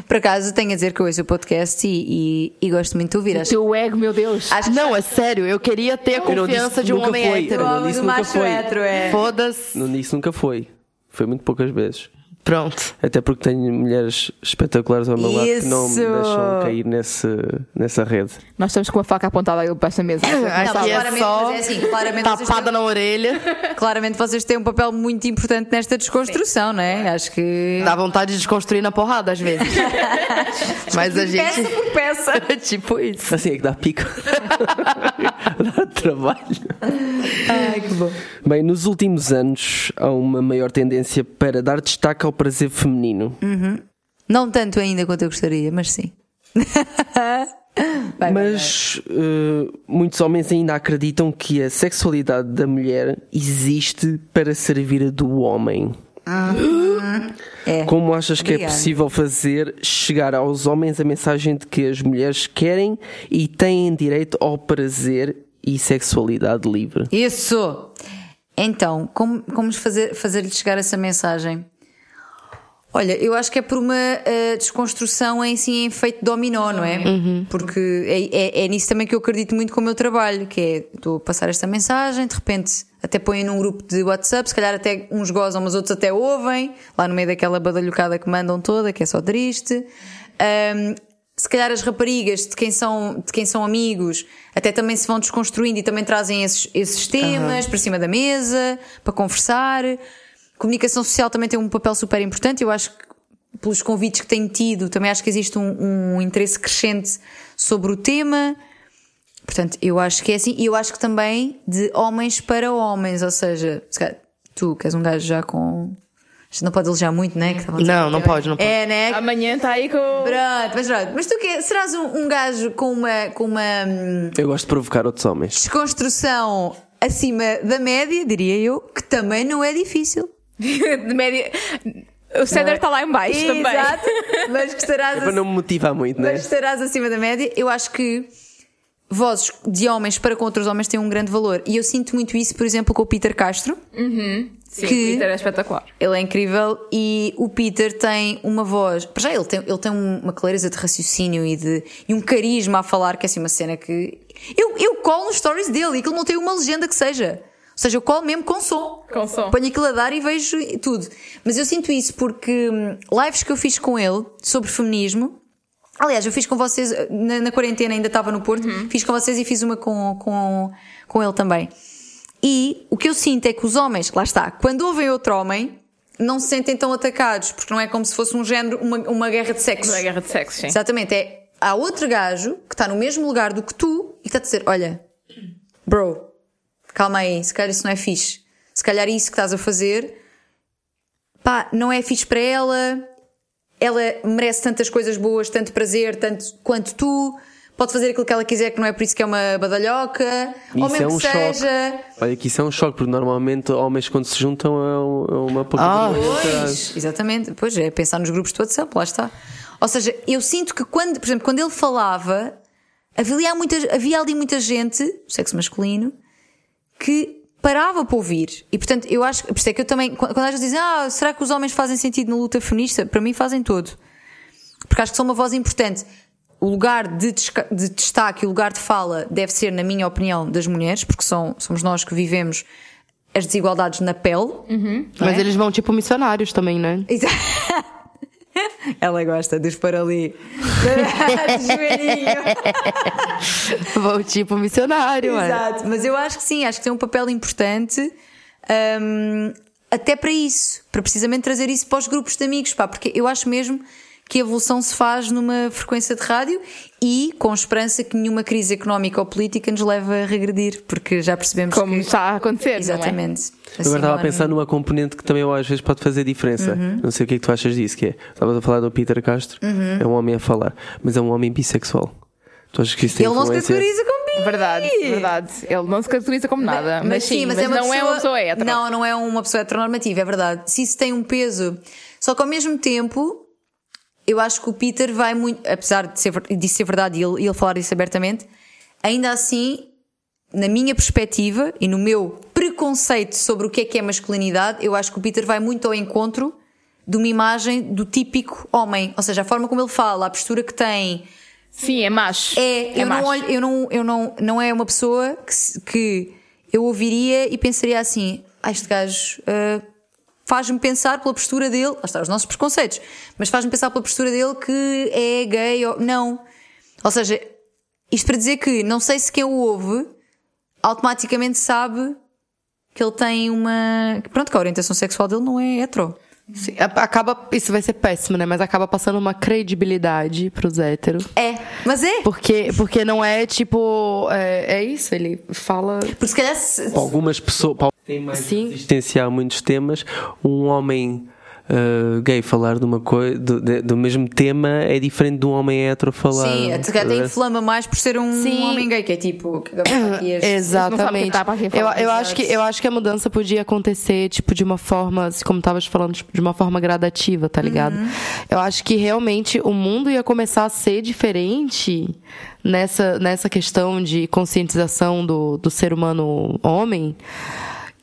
Por acaso tenho a dizer que eu ouço o podcast e, e, e gosto muito de ouvir. Acho, Teu ego, meu Deus. acho que Não, é sério, eu queria ter a confiança de um homem foi. hétero. Eu não disse nunca foi. é. Foda-se. Não disse nunca foi. Foi muito poucas vezes. Pronto. Até porque tenho mulheres espetaculares ao meu lado que não me deixam cair nesse, nessa rede. Nós estamos com uma faca apontada aí para esta mesa. Aqui Não, é claramente, só é assim, tapada têm- na orelha. Claramente vocês têm um papel muito importante nesta desconstrução, não é? Acho que. Dá vontade de desconstruir na porrada às vezes. Mas a gente. Peça por peça. tipo isso. Assim é que dá pico. dá trabalho. Ai, que bom. Bem, nos últimos anos há uma maior tendência para dar destaque ao prazer feminino. Não tanto ainda quanto eu gostaria, mas sim. Vai, vai, Mas eh, muitos homens ainda acreditam que a sexualidade da mulher existe para servir a do homem. É. Como achas que é possível fazer chegar aos homens a mensagem de que as mulheres querem e têm direito ao prazer e sexualidade livre? Isso! Então, como, como fazer, fazer-lhe chegar essa mensagem? Olha, eu acho que é por uma eh, desconstrução em si em efeito dominó, não é? Porque é, é, é nisso também que eu acredito muito com o meu trabalho, que é, estou a passar esta mensagem, de repente até põem num grupo de WhatsApp, se calhar até uns gozam, mas outros até ouvem, lá no meio daquela badalhocada que mandam toda, que é só triste. Ahm, se calhar as raparigas de quem são, de quem são amigos até também se vão desconstruindo e também trazem esses, esses temas para cima da mesa, para conversar. Comunicação social também tem um papel super importante. Eu acho que, pelos convites que tenho tido, também acho que existe um, um interesse crescente sobre o tema. Portanto, eu acho que é assim. E eu acho que também de homens para homens, ou seja, se calhar, tu que és um gajo já com. A gente não pode elogiar muito, né? Que Não, não é- pode, não pode. É, né? Amanhã está aí com. Pronto, mas pronto. Mas tu que serás um, um gajo com uma, com uma hum, Eu gosto de provocar outros homens. desconstrução acima da média, diria eu, que também não é difícil. de média. O Cedar está lá em baixo também. Exato. Mas que estarás, É para não me motivar muito, né? mas estarás acima da média. Eu acho que vozes de homens para com outros homens têm um grande valor. E eu sinto muito isso, por exemplo, com o Peter Castro. Sim, Que- o Peter é espetacular. Ele é incrível e o Peter tem uma voz. Para já, ele tem, ele tem um- uma clareza de raciocínio e, de, e um carisma a falar, que é assim uma cena que. Eu, eu colo nos stories dele e aquilo não tem uma legenda que seja. Ou seja, eu colo mesmo com som. Com som. Ponho aquilo a dar e vejo tudo. Mas eu sinto isso porque hum, lives que eu fiz com ele sobre feminismo. Aliás, eu fiz com vocês, na, na quarentena ainda estava no Porto, fiz com vocês e fiz uma com, com, com ele também. E o que eu sinto é que os homens, lá está, quando ouvem outro homem, não se sentem tão atacados, porque não é como se fosse um género, uma, uma guerra de sexo. É guerra de sexo, sim. Exatamente, é há outro gajo que está no mesmo lugar do que tu e está a dizer: Olha, bro, calma aí, se calhar isso não é fixe. Se calhar isso que estás a fazer, pá, não é fixe para ela. Ela merece tantas coisas boas, tanto prazer, tanto quanto tu. Pode fazer aquilo que ela quiser, que não é por isso que é uma badalhoca. ou Isso mesmo é um que seja. choque. Olha que isso é um choque, porque normalmente homens quando se juntam é é uma pouca Ah. Pois, exatamente. Pois é, pensar nos grupos de WhatsApp, lá está. Ou seja, eu sinto que quando, por exemplo, quando ele falava, havia, muita, havia ali muita gente, sexo masculino, que parava para ouvir. E portanto, eu acho, por isso é que eu também, quando quando às vezes dizem, ah, será que os homens fazem sentido na luta feminista? Para mim fazem todo. porque acho que são uma voz importante. O lugar de, de destaque, o lugar de fala, deve ser, na minha opinião, das mulheres, porque são, somos nós que vivemos as desigualdades na pele. Mas eles vão tipo missionários também, né? Exa- Ela gosta dos para ali. de joelhinho. Vão tipo missionário. Exato, mas eu acho que sim, acho que tem um papel importante hum, até para isso, para precisamente trazer isso para os grupos de amigos, pá, porque eu acho mesmo que a evolução se faz numa frequência de rádio e com esperança que nenhuma crise económica ou política nos leve a regredir, porque já percebemos Como que. está a acontecer, não é? Exatamente. Eu agora estava a claramente. pensar numa componente que também às vezes pode fazer diferença. Uhum. Não sei o que é que tu achas disso, que é. Estavas a falar do Peter Castro, Uhum. é um homem a falar, mas é um homem bissexual. Tu achas que isso tem Ele não se categoriza como bi. Verdade, verdade. Ele não se caracteriza como nada. Mas, sim, mas, é uma não é uma pessoa hétero. Não, não é uma pessoa heteronormativa, é verdade. Se isso tem um peso. Só que ao mesmo tempo, eu acho que o Peter vai muito. Apesar de ser, disso ser verdade e ele, ele falar isso abertamente, ainda assim, na minha perspectiva e no meu preconceito sobre o que é que é masculinidade, eu acho que o Peter vai muito ao encontro de uma imagem do típico homem. Ou seja, a forma como ele fala, a postura que tem. Sim, é macho. É, eu não macho. olho, eu não, eu não, não é uma pessoa que, que eu ouviria e pensaria assim: ah, este gajo ah, faz-me pensar pela postura dele, lá está, os nossos preconceitos, mas faz-me pensar pela postura dele que é gay ou. Não. Ou seja, isto para dizer que não sei se quem o ouve automaticamente sabe que ele tem uma. Pronto, que a orientação sexual dele não é hetero. Sim, a- acaba, isso vai ser péssimo, né? Mas acaba passando uma credibilidade pros héteros. É, mas é. Porque, porque não é tipo. É, é isso, ele fala. Porque se- Para algumas pessoas para têm mais Sim. resistência a muitos temas, um homem ah, gay falar de uma coisa do, do mesmo tema é diferente de um homem hétero falar. Sim, até até inflama mais por ser um Sim. homem gay, que é tipo. que Exatamente. tá Eu, eu, acho que, eu acho que a mudança podia acontecer, tipo, de uma forma, como estavas falando, tipo, de uma forma gradativa, tá ligado? Eu acho que realmente o mundo ia começar a ser diferente nessa, nessa questão de conscientização do, do ser humano homem.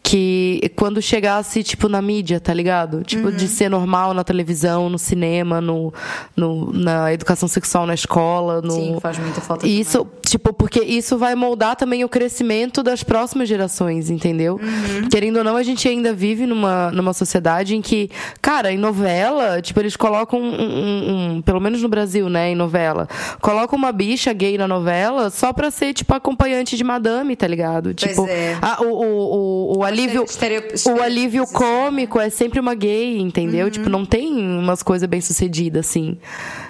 Que quando chegasse, tipo, na mídia, tá ligado? Tipo, de ser normal na televisão, no cinema, no, no, na educação sexual na escola. No... Sim, faz muita falta Isso, tipo, porque isso vai moldar também o crescimento das próximas gerações, entendeu? Uhum. Querendo ou não, a gente ainda vive numa, numa sociedade em que, cara, em novela, tipo, eles colocam um, um- um- pelo menos no Brasil, né, em novela, colocam uma bicha gay na novela só pra ser, tipo, acompanhante de madame, tá ligado? Tipo, é. a- o, o, o, o alívio, o alívio cômico é sempre uma gay, entendeu? Uhum. Tipo, não tem umas coisas bem sucedidas, assim.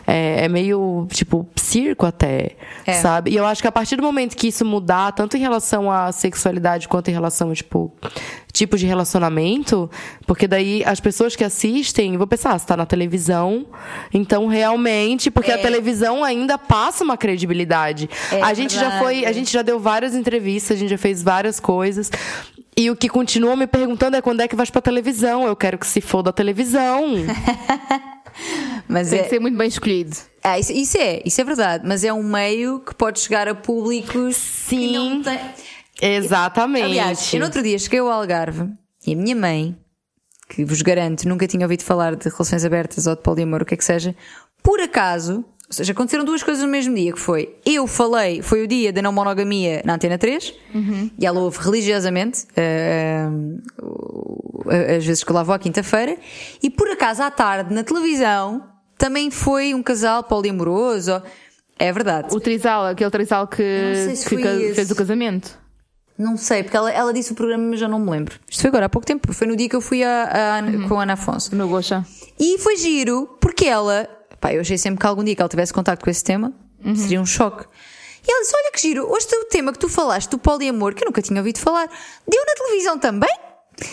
É, é meio, tipo, circo até, É. sabe? E eu acho que a partir do momento que isso mudar, tanto em relação à sexualidade quanto em relação, tipo, tipo de relacionamento, porque daí as pessoas que assistem vão pensar, ah, você tá na televisão, então realmente, porque a televisão ainda passa uma credibilidade. É a gente já foi, a verdade. gente já deu várias entrevistas, a gente já fez várias coisas. E o que continua me perguntando é quando é que vai pra televisão. Eu quero que se for da televisão. Mas Tem é, que ser muito bem escolhido. Ah, isso, isso é, isso é verdade, mas é um meio que pode chegar a públicos que Sim. não têm. Exatamente. Aliás, eu no outro dia cheguei ao Algarve e a minha mãe, que vos garanto nunca tinha ouvido falar de relações abertas ou de poliamor, o que é que seja, por acaso, ou seja, aconteceram duas coisas no mesmo dia, que foi, eu falei, foi o dia da não monogamia na Antena 3, e ela ouve religiosamente, eh, o- as vezes que eu lá vou à quinta-feira, e por acaso à tarde, na televisão, também foi um casal poliamoroso, é verdade. O trisal, aquele trisal que, se que fez o casamento. Não sei, porque ela, ela disse o programa, mas já não me lembro. Isto foi agora há pouco tempo. Foi no dia que eu fui a, a Ana- com a Ana Afonso. No Goxa. E foi giro, porque ela. Pá, eu achei sempre que algum dia que ela tivesse contato com esse tema, seria um choque. E ela disse: Olha que giro, hoje o tema que tu falaste do poliamor, que eu nunca tinha ouvido falar, deu na televisão também?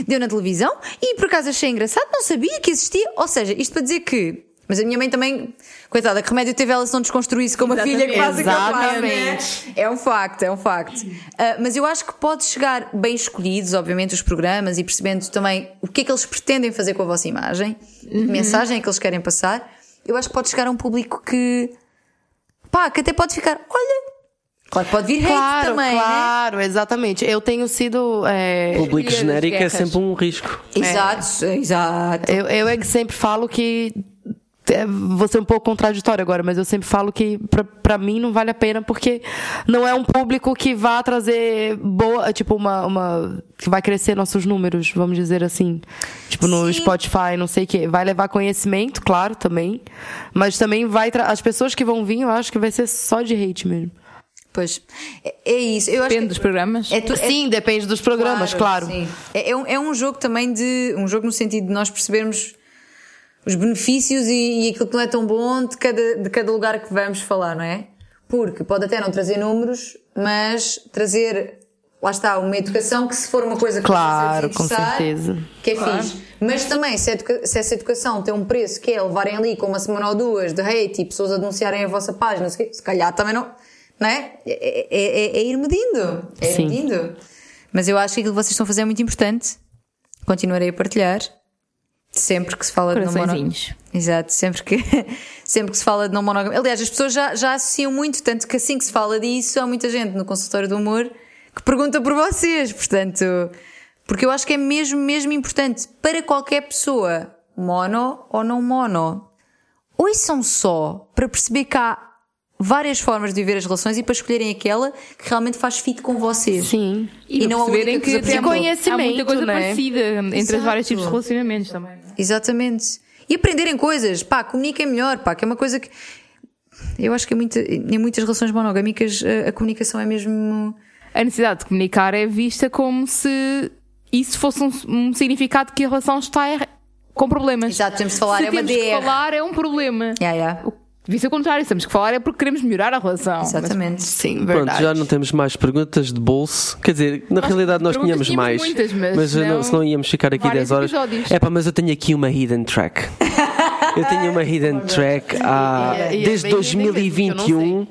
Deu na televisão e por acaso achei engraçado, não sabia que existia. Ou seja, isto para dizer que. Mas a minha mãe também, coitada, que remédio teve ela se não desconstruísse como a filha que faz né? Exatamente. É um facto, é um facto. Ah, mas eu acho que pode chegar bem escolhidos, obviamente, os programas e percebendo também o que é que eles pretendem fazer com a vossa imagem, que mensagem é que eles querem passar. Eu acho que pode chegar a um público que, pá, que até pode ficar, olha, claro que pode vir hate Claro, também, né? claro, exatamente. Eu tenho sido. é, Público genérico é sempre um risco. Exato, exato. eu, eu é que sempre falo que é, vou ser um pouco contraditório agora, mas eu sempre falo que pra, pra mim não vale a pena porque não é um público que vai trazer boa, tipo, uma, uma. que vai crescer nossos números, vamos dizer assim. Tipo, no Sim. Spotify, não sei o quê. Vai levar conhecimento, claro, também. Mas também vai. tra- As pessoas que vão vir, eu acho que vai ser só de hate mesmo. Pois. É, é isso. Eu acho Depende que dos programas. é tu- é- Sim, depende dos programas, claro. sim. É, é um, é um jogo também de. Um jogo no sentido de nós percebermos os benefícios e, e aquilo que não é tão bom de cada, de cada lugar que vamos falar, não é? Porque pode até não trazer números, mas trazer. Lá está, uma educação que se for uma coisa que Claro, com certeza. Que é fixe. Mas também, se, se essa educação tem um preço que é levarem ali com uma semana ou duas de hate e pessoas a denunciarem a vossa página, se calhar também não. Não é? É, é- é- é ir medindo. É ir Sim. medindo. Mas eu acho que aquilo que vocês estão a fazer é muito importante. Continuarei a partilhar. Sempre que se fala de não monogamia. Exato, sempre que, sempre que se fala de não monogamia. Aliás, as pessoas já, já associam muito, tanto que assim que se fala disso, há muita gente no consultório do humor que pergunta por vocês. Portanto, porque eu acho que é mesmo, mesmo importante para qualquer pessoa, mono ou não mono. Ouçam só para perceber que há várias formas de viver as relações e para escolherem aquela que realmente faz fit com vocês. Sim. E, E não perceberem que que, por exemplo, há muita coisa né? parecida entre Exato. os vários tipos de relacionamentos também. Exatamente. E aprenderem coisas, pá, comuniquem melhor, pá, que é uma coisa que. Eu acho que em, muita- em muitas relações monogâmicas a, a comunicação é mesmo. A necessidade de comunicar é vista como se isso fosse um, um significado que a relação está com problemas. Exato, temos de falar, se é uma DR. falar é um problema. Yeah, yeah. Devia ser o contrário, se temos que falar é porque queremos melhorar a relação. Exatamente. Sim, Pronto, verdade. já não temos mais perguntas de bolso. Quer dizer, na realidade nós tínhamos tínhamos mais. muitas, mas não, não- se não íamos ficar aqui vários 10 horas. episódios. É pá, mas eu tenho aqui uma hidden track. Eu tenho uma hidden track há, é- é desde bem hidden mesmo, que eu 2021.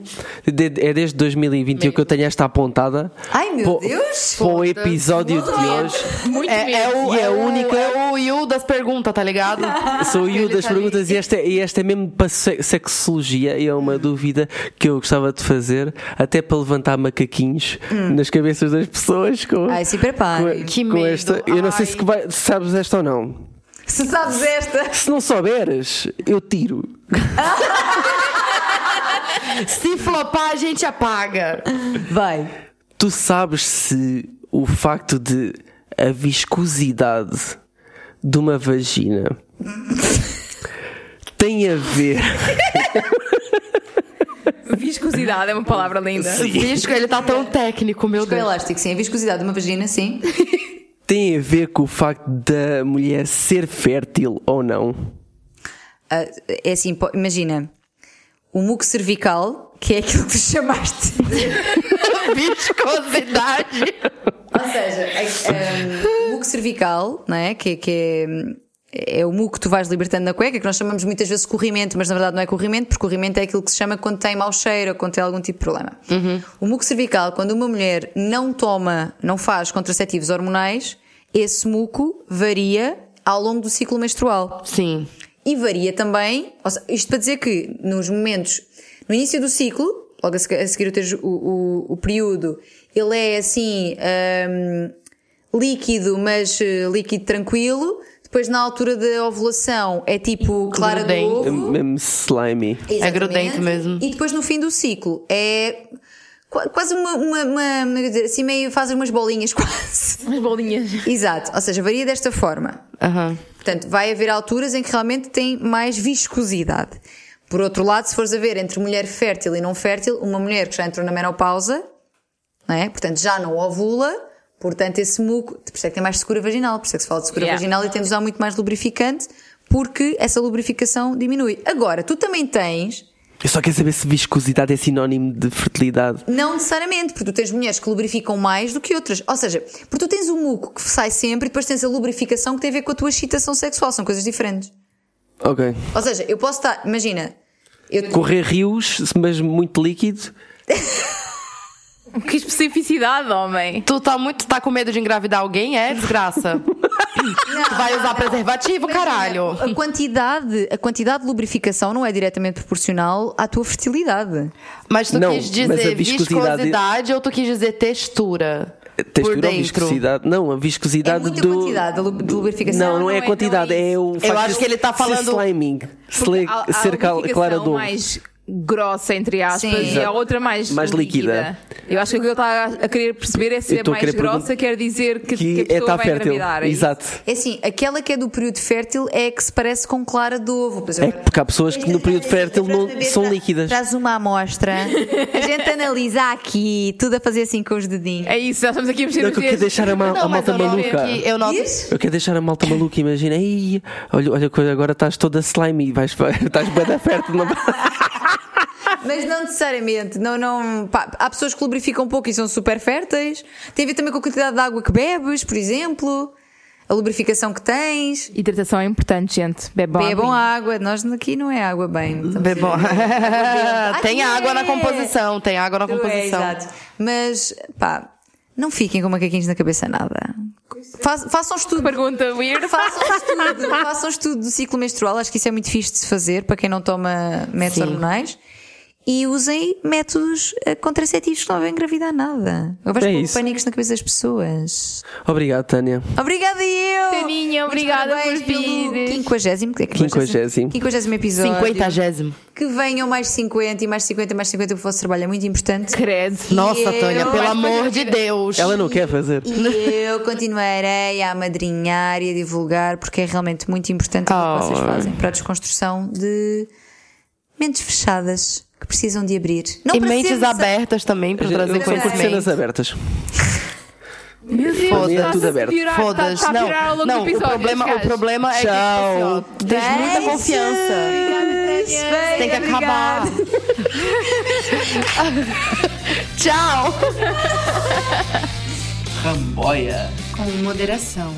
de- é desde 2021 que eu tenho esta apontada. Ai, meu Deus! Para o episódio de hoje. Muito É, é o, E é a o única- É o Yu das perguntas, tá ligado? Sou eu das tá ali. perguntas e esta, e esta é mesmo para se- sexologia e é uma dúvida que eu gostava de fazer, até para levantar macaquinhos nas cabeças das pessoas com, Ai, se preparem. com, Que com medo. esta. Eu não sei se, vai- se sabes esta ou não. Se sabes esta. Se não souberes, eu tiro. Se flopar, a gente apaga. Vai. Tu sabes se o facto de a viscosidade de uma vagina tem a ver. Viscosidade é uma palavra linda. Visco, ele tá tão técnico, meu Deus. elástico, sim. A viscosidade de uma vagina, sim. Tem a ver com o facto da mulher ser fértil ou não? Ah, é assim, imagina. O muco cervical, que é aquilo que tu chamaste de Viscosidade. Ou seja, a- um, o muco cervical, não é? Que, que é, o muco que tu vais libertando na cueca, que nós chamamos muitas vezes corrimento, mas na verdade não é corrimento, porque corrimento é aquilo que se chama quando tem mau cheiro ou quando tem algum tipo de problema. O muco cervical, quando uma mulher não toma, não faz contraceptivos hormonais, esse muco varia ao longo do ciclo menstrual. Sim. E varia também, ou seja, isto para dizer que nos momentos, no início do ciclo, logo a se- a seguir teres o, o, o período, ele é assim, hum, líquido, mas eh, líquido tranquilo. Depois na altura da ovulação é tipo clara do grudento. É ovo. mesmo slimy. Exatamente. grudento mesmo. E depois no fim do ciclo é qua- quase uma, uma, uma, uma- quer dizer, assim meio fazem umas bolinhas quase. Umas bolinhas. Exato, ou seja, varia desta forma. Aham. Portanto, vai haver alturas em que realmente tem mais viscosidade. Por outro lado, se fores a ver entre mulher fértil e não fértil, uma mulher que já entrou na menopausa, não é? portanto já não ovula, portanto esse muco, por isso é que tem mais secura vaginal, por isso é que se fala de secura Yeah. vaginal e tem de usar muito mais lubrificante, porque essa lubrificação diminui. Agora, tu também tens Eu só quero saber se viscosidade é sinónimo de fertilidade. Não necessariamente, porque tu tens mulheres que lubrificam mais do que outras. Ou seja, porque tu tens o muco que sai sempre e depois tens a lubrificação que tem a ver com a tua excitação sexual. São coisas diferentes. Ok. Ou seja, eu posso estar. Imagina. Eu, Correr rios, mas muito líquido. Que especificidade, homem. Tu tá muito. tá com medo de engravidar alguém? É desgraça. tu vai usar preservativo, Imagina, caralho. A quantidade, a quantidade de lubrificação não é diretamente proporcional à tua fertilidade. Mas tu Não, quis dizer viscosidade- viscosidade ou tu quis dizer textura? textura ou viscosidade. Não, a É viscosidade muita do. quantidade de lu- de lubrificação. Não, não, não é é- a quantidade, não é é, o facto acho que ele tá ser falando- sliming, ser clara mais grossa, entre aspas, Sim. e a outra mais, Mais líquida. Eu acho que o que ele está a querer perceber é se é a mais grossa, quer dizer que, Que que a é pessoa tá vai fértil. engravidar. é isso? Exato. É assim, aquela que é do período fértil é que se parece com clara de ovo. É porque há pessoas que no período fértil não são líquidas. Traz uma amostra, a gente analisa aqui, tudo a fazer assim com os dedinhos. É isso, nós estamos aqui a mexer Não, que eu quero deixar a, ma- a Não, mas malta maluca. eu noto? Eu quero deixar a malta maluca, imagina, Ei, olha, olha, coisa, agora estás toda slimy, vais, estás bem da fértil. Não... Mas não necessariamente. Não, não, pá, há pessoas que lubrificam um pouco e são super férteis. Tem a ver também com a quantidade de água que bebes, por exemplo. A lubrificação que tens. Hidratação é importante, gente. Bebam, Bebam água. água. Nós aqui não é água bem. Bebam. tem Ah, água na é. composição, tem água na Tu é, composição. exato. Mas, pá, não fiquem com macaquinhos na cabeça nada. Fa- façam estudo. Pergunta weird. Façam um estudo, façam estudo do ciclo menstrual, acho que isso é muito fixe de se fazer para quem não toma métodos Sim. hormonais. E usem métodos eh, contraceptivos que não vão engravidar nada. Eu vejo É é isso. pânicos na cabeça das pessoas. Obrigado, Tânia. Obrigada eu! Taninha, obrigada por vir. 50 que é que Quinquagésimo. 50 episódio. Cinquentagésimo. Que venham mais 50 e mais 50 e mais 50 porque o vosso trabalho é muito importante. Credo. Nossa, eu- Tânia, pelo Vais amor de Deus. Ela não quer fazer. E eu continuarei a amadrinhar e a divulgar porque é realmente muito importante o que Oh. vocês fazem para a desconstrução de mentes fechadas que precisam de abrir. Não E mentes abertas também para Eu trazer conhecimento. abertas. Meu Deus, Foda-se. está-se Tudo aberto. está a Não, ao não o problema, o problema é que assim, ó, tens muita Beijos. confiança. Tem que acabar. Tchau. Ramboia. Com moderação.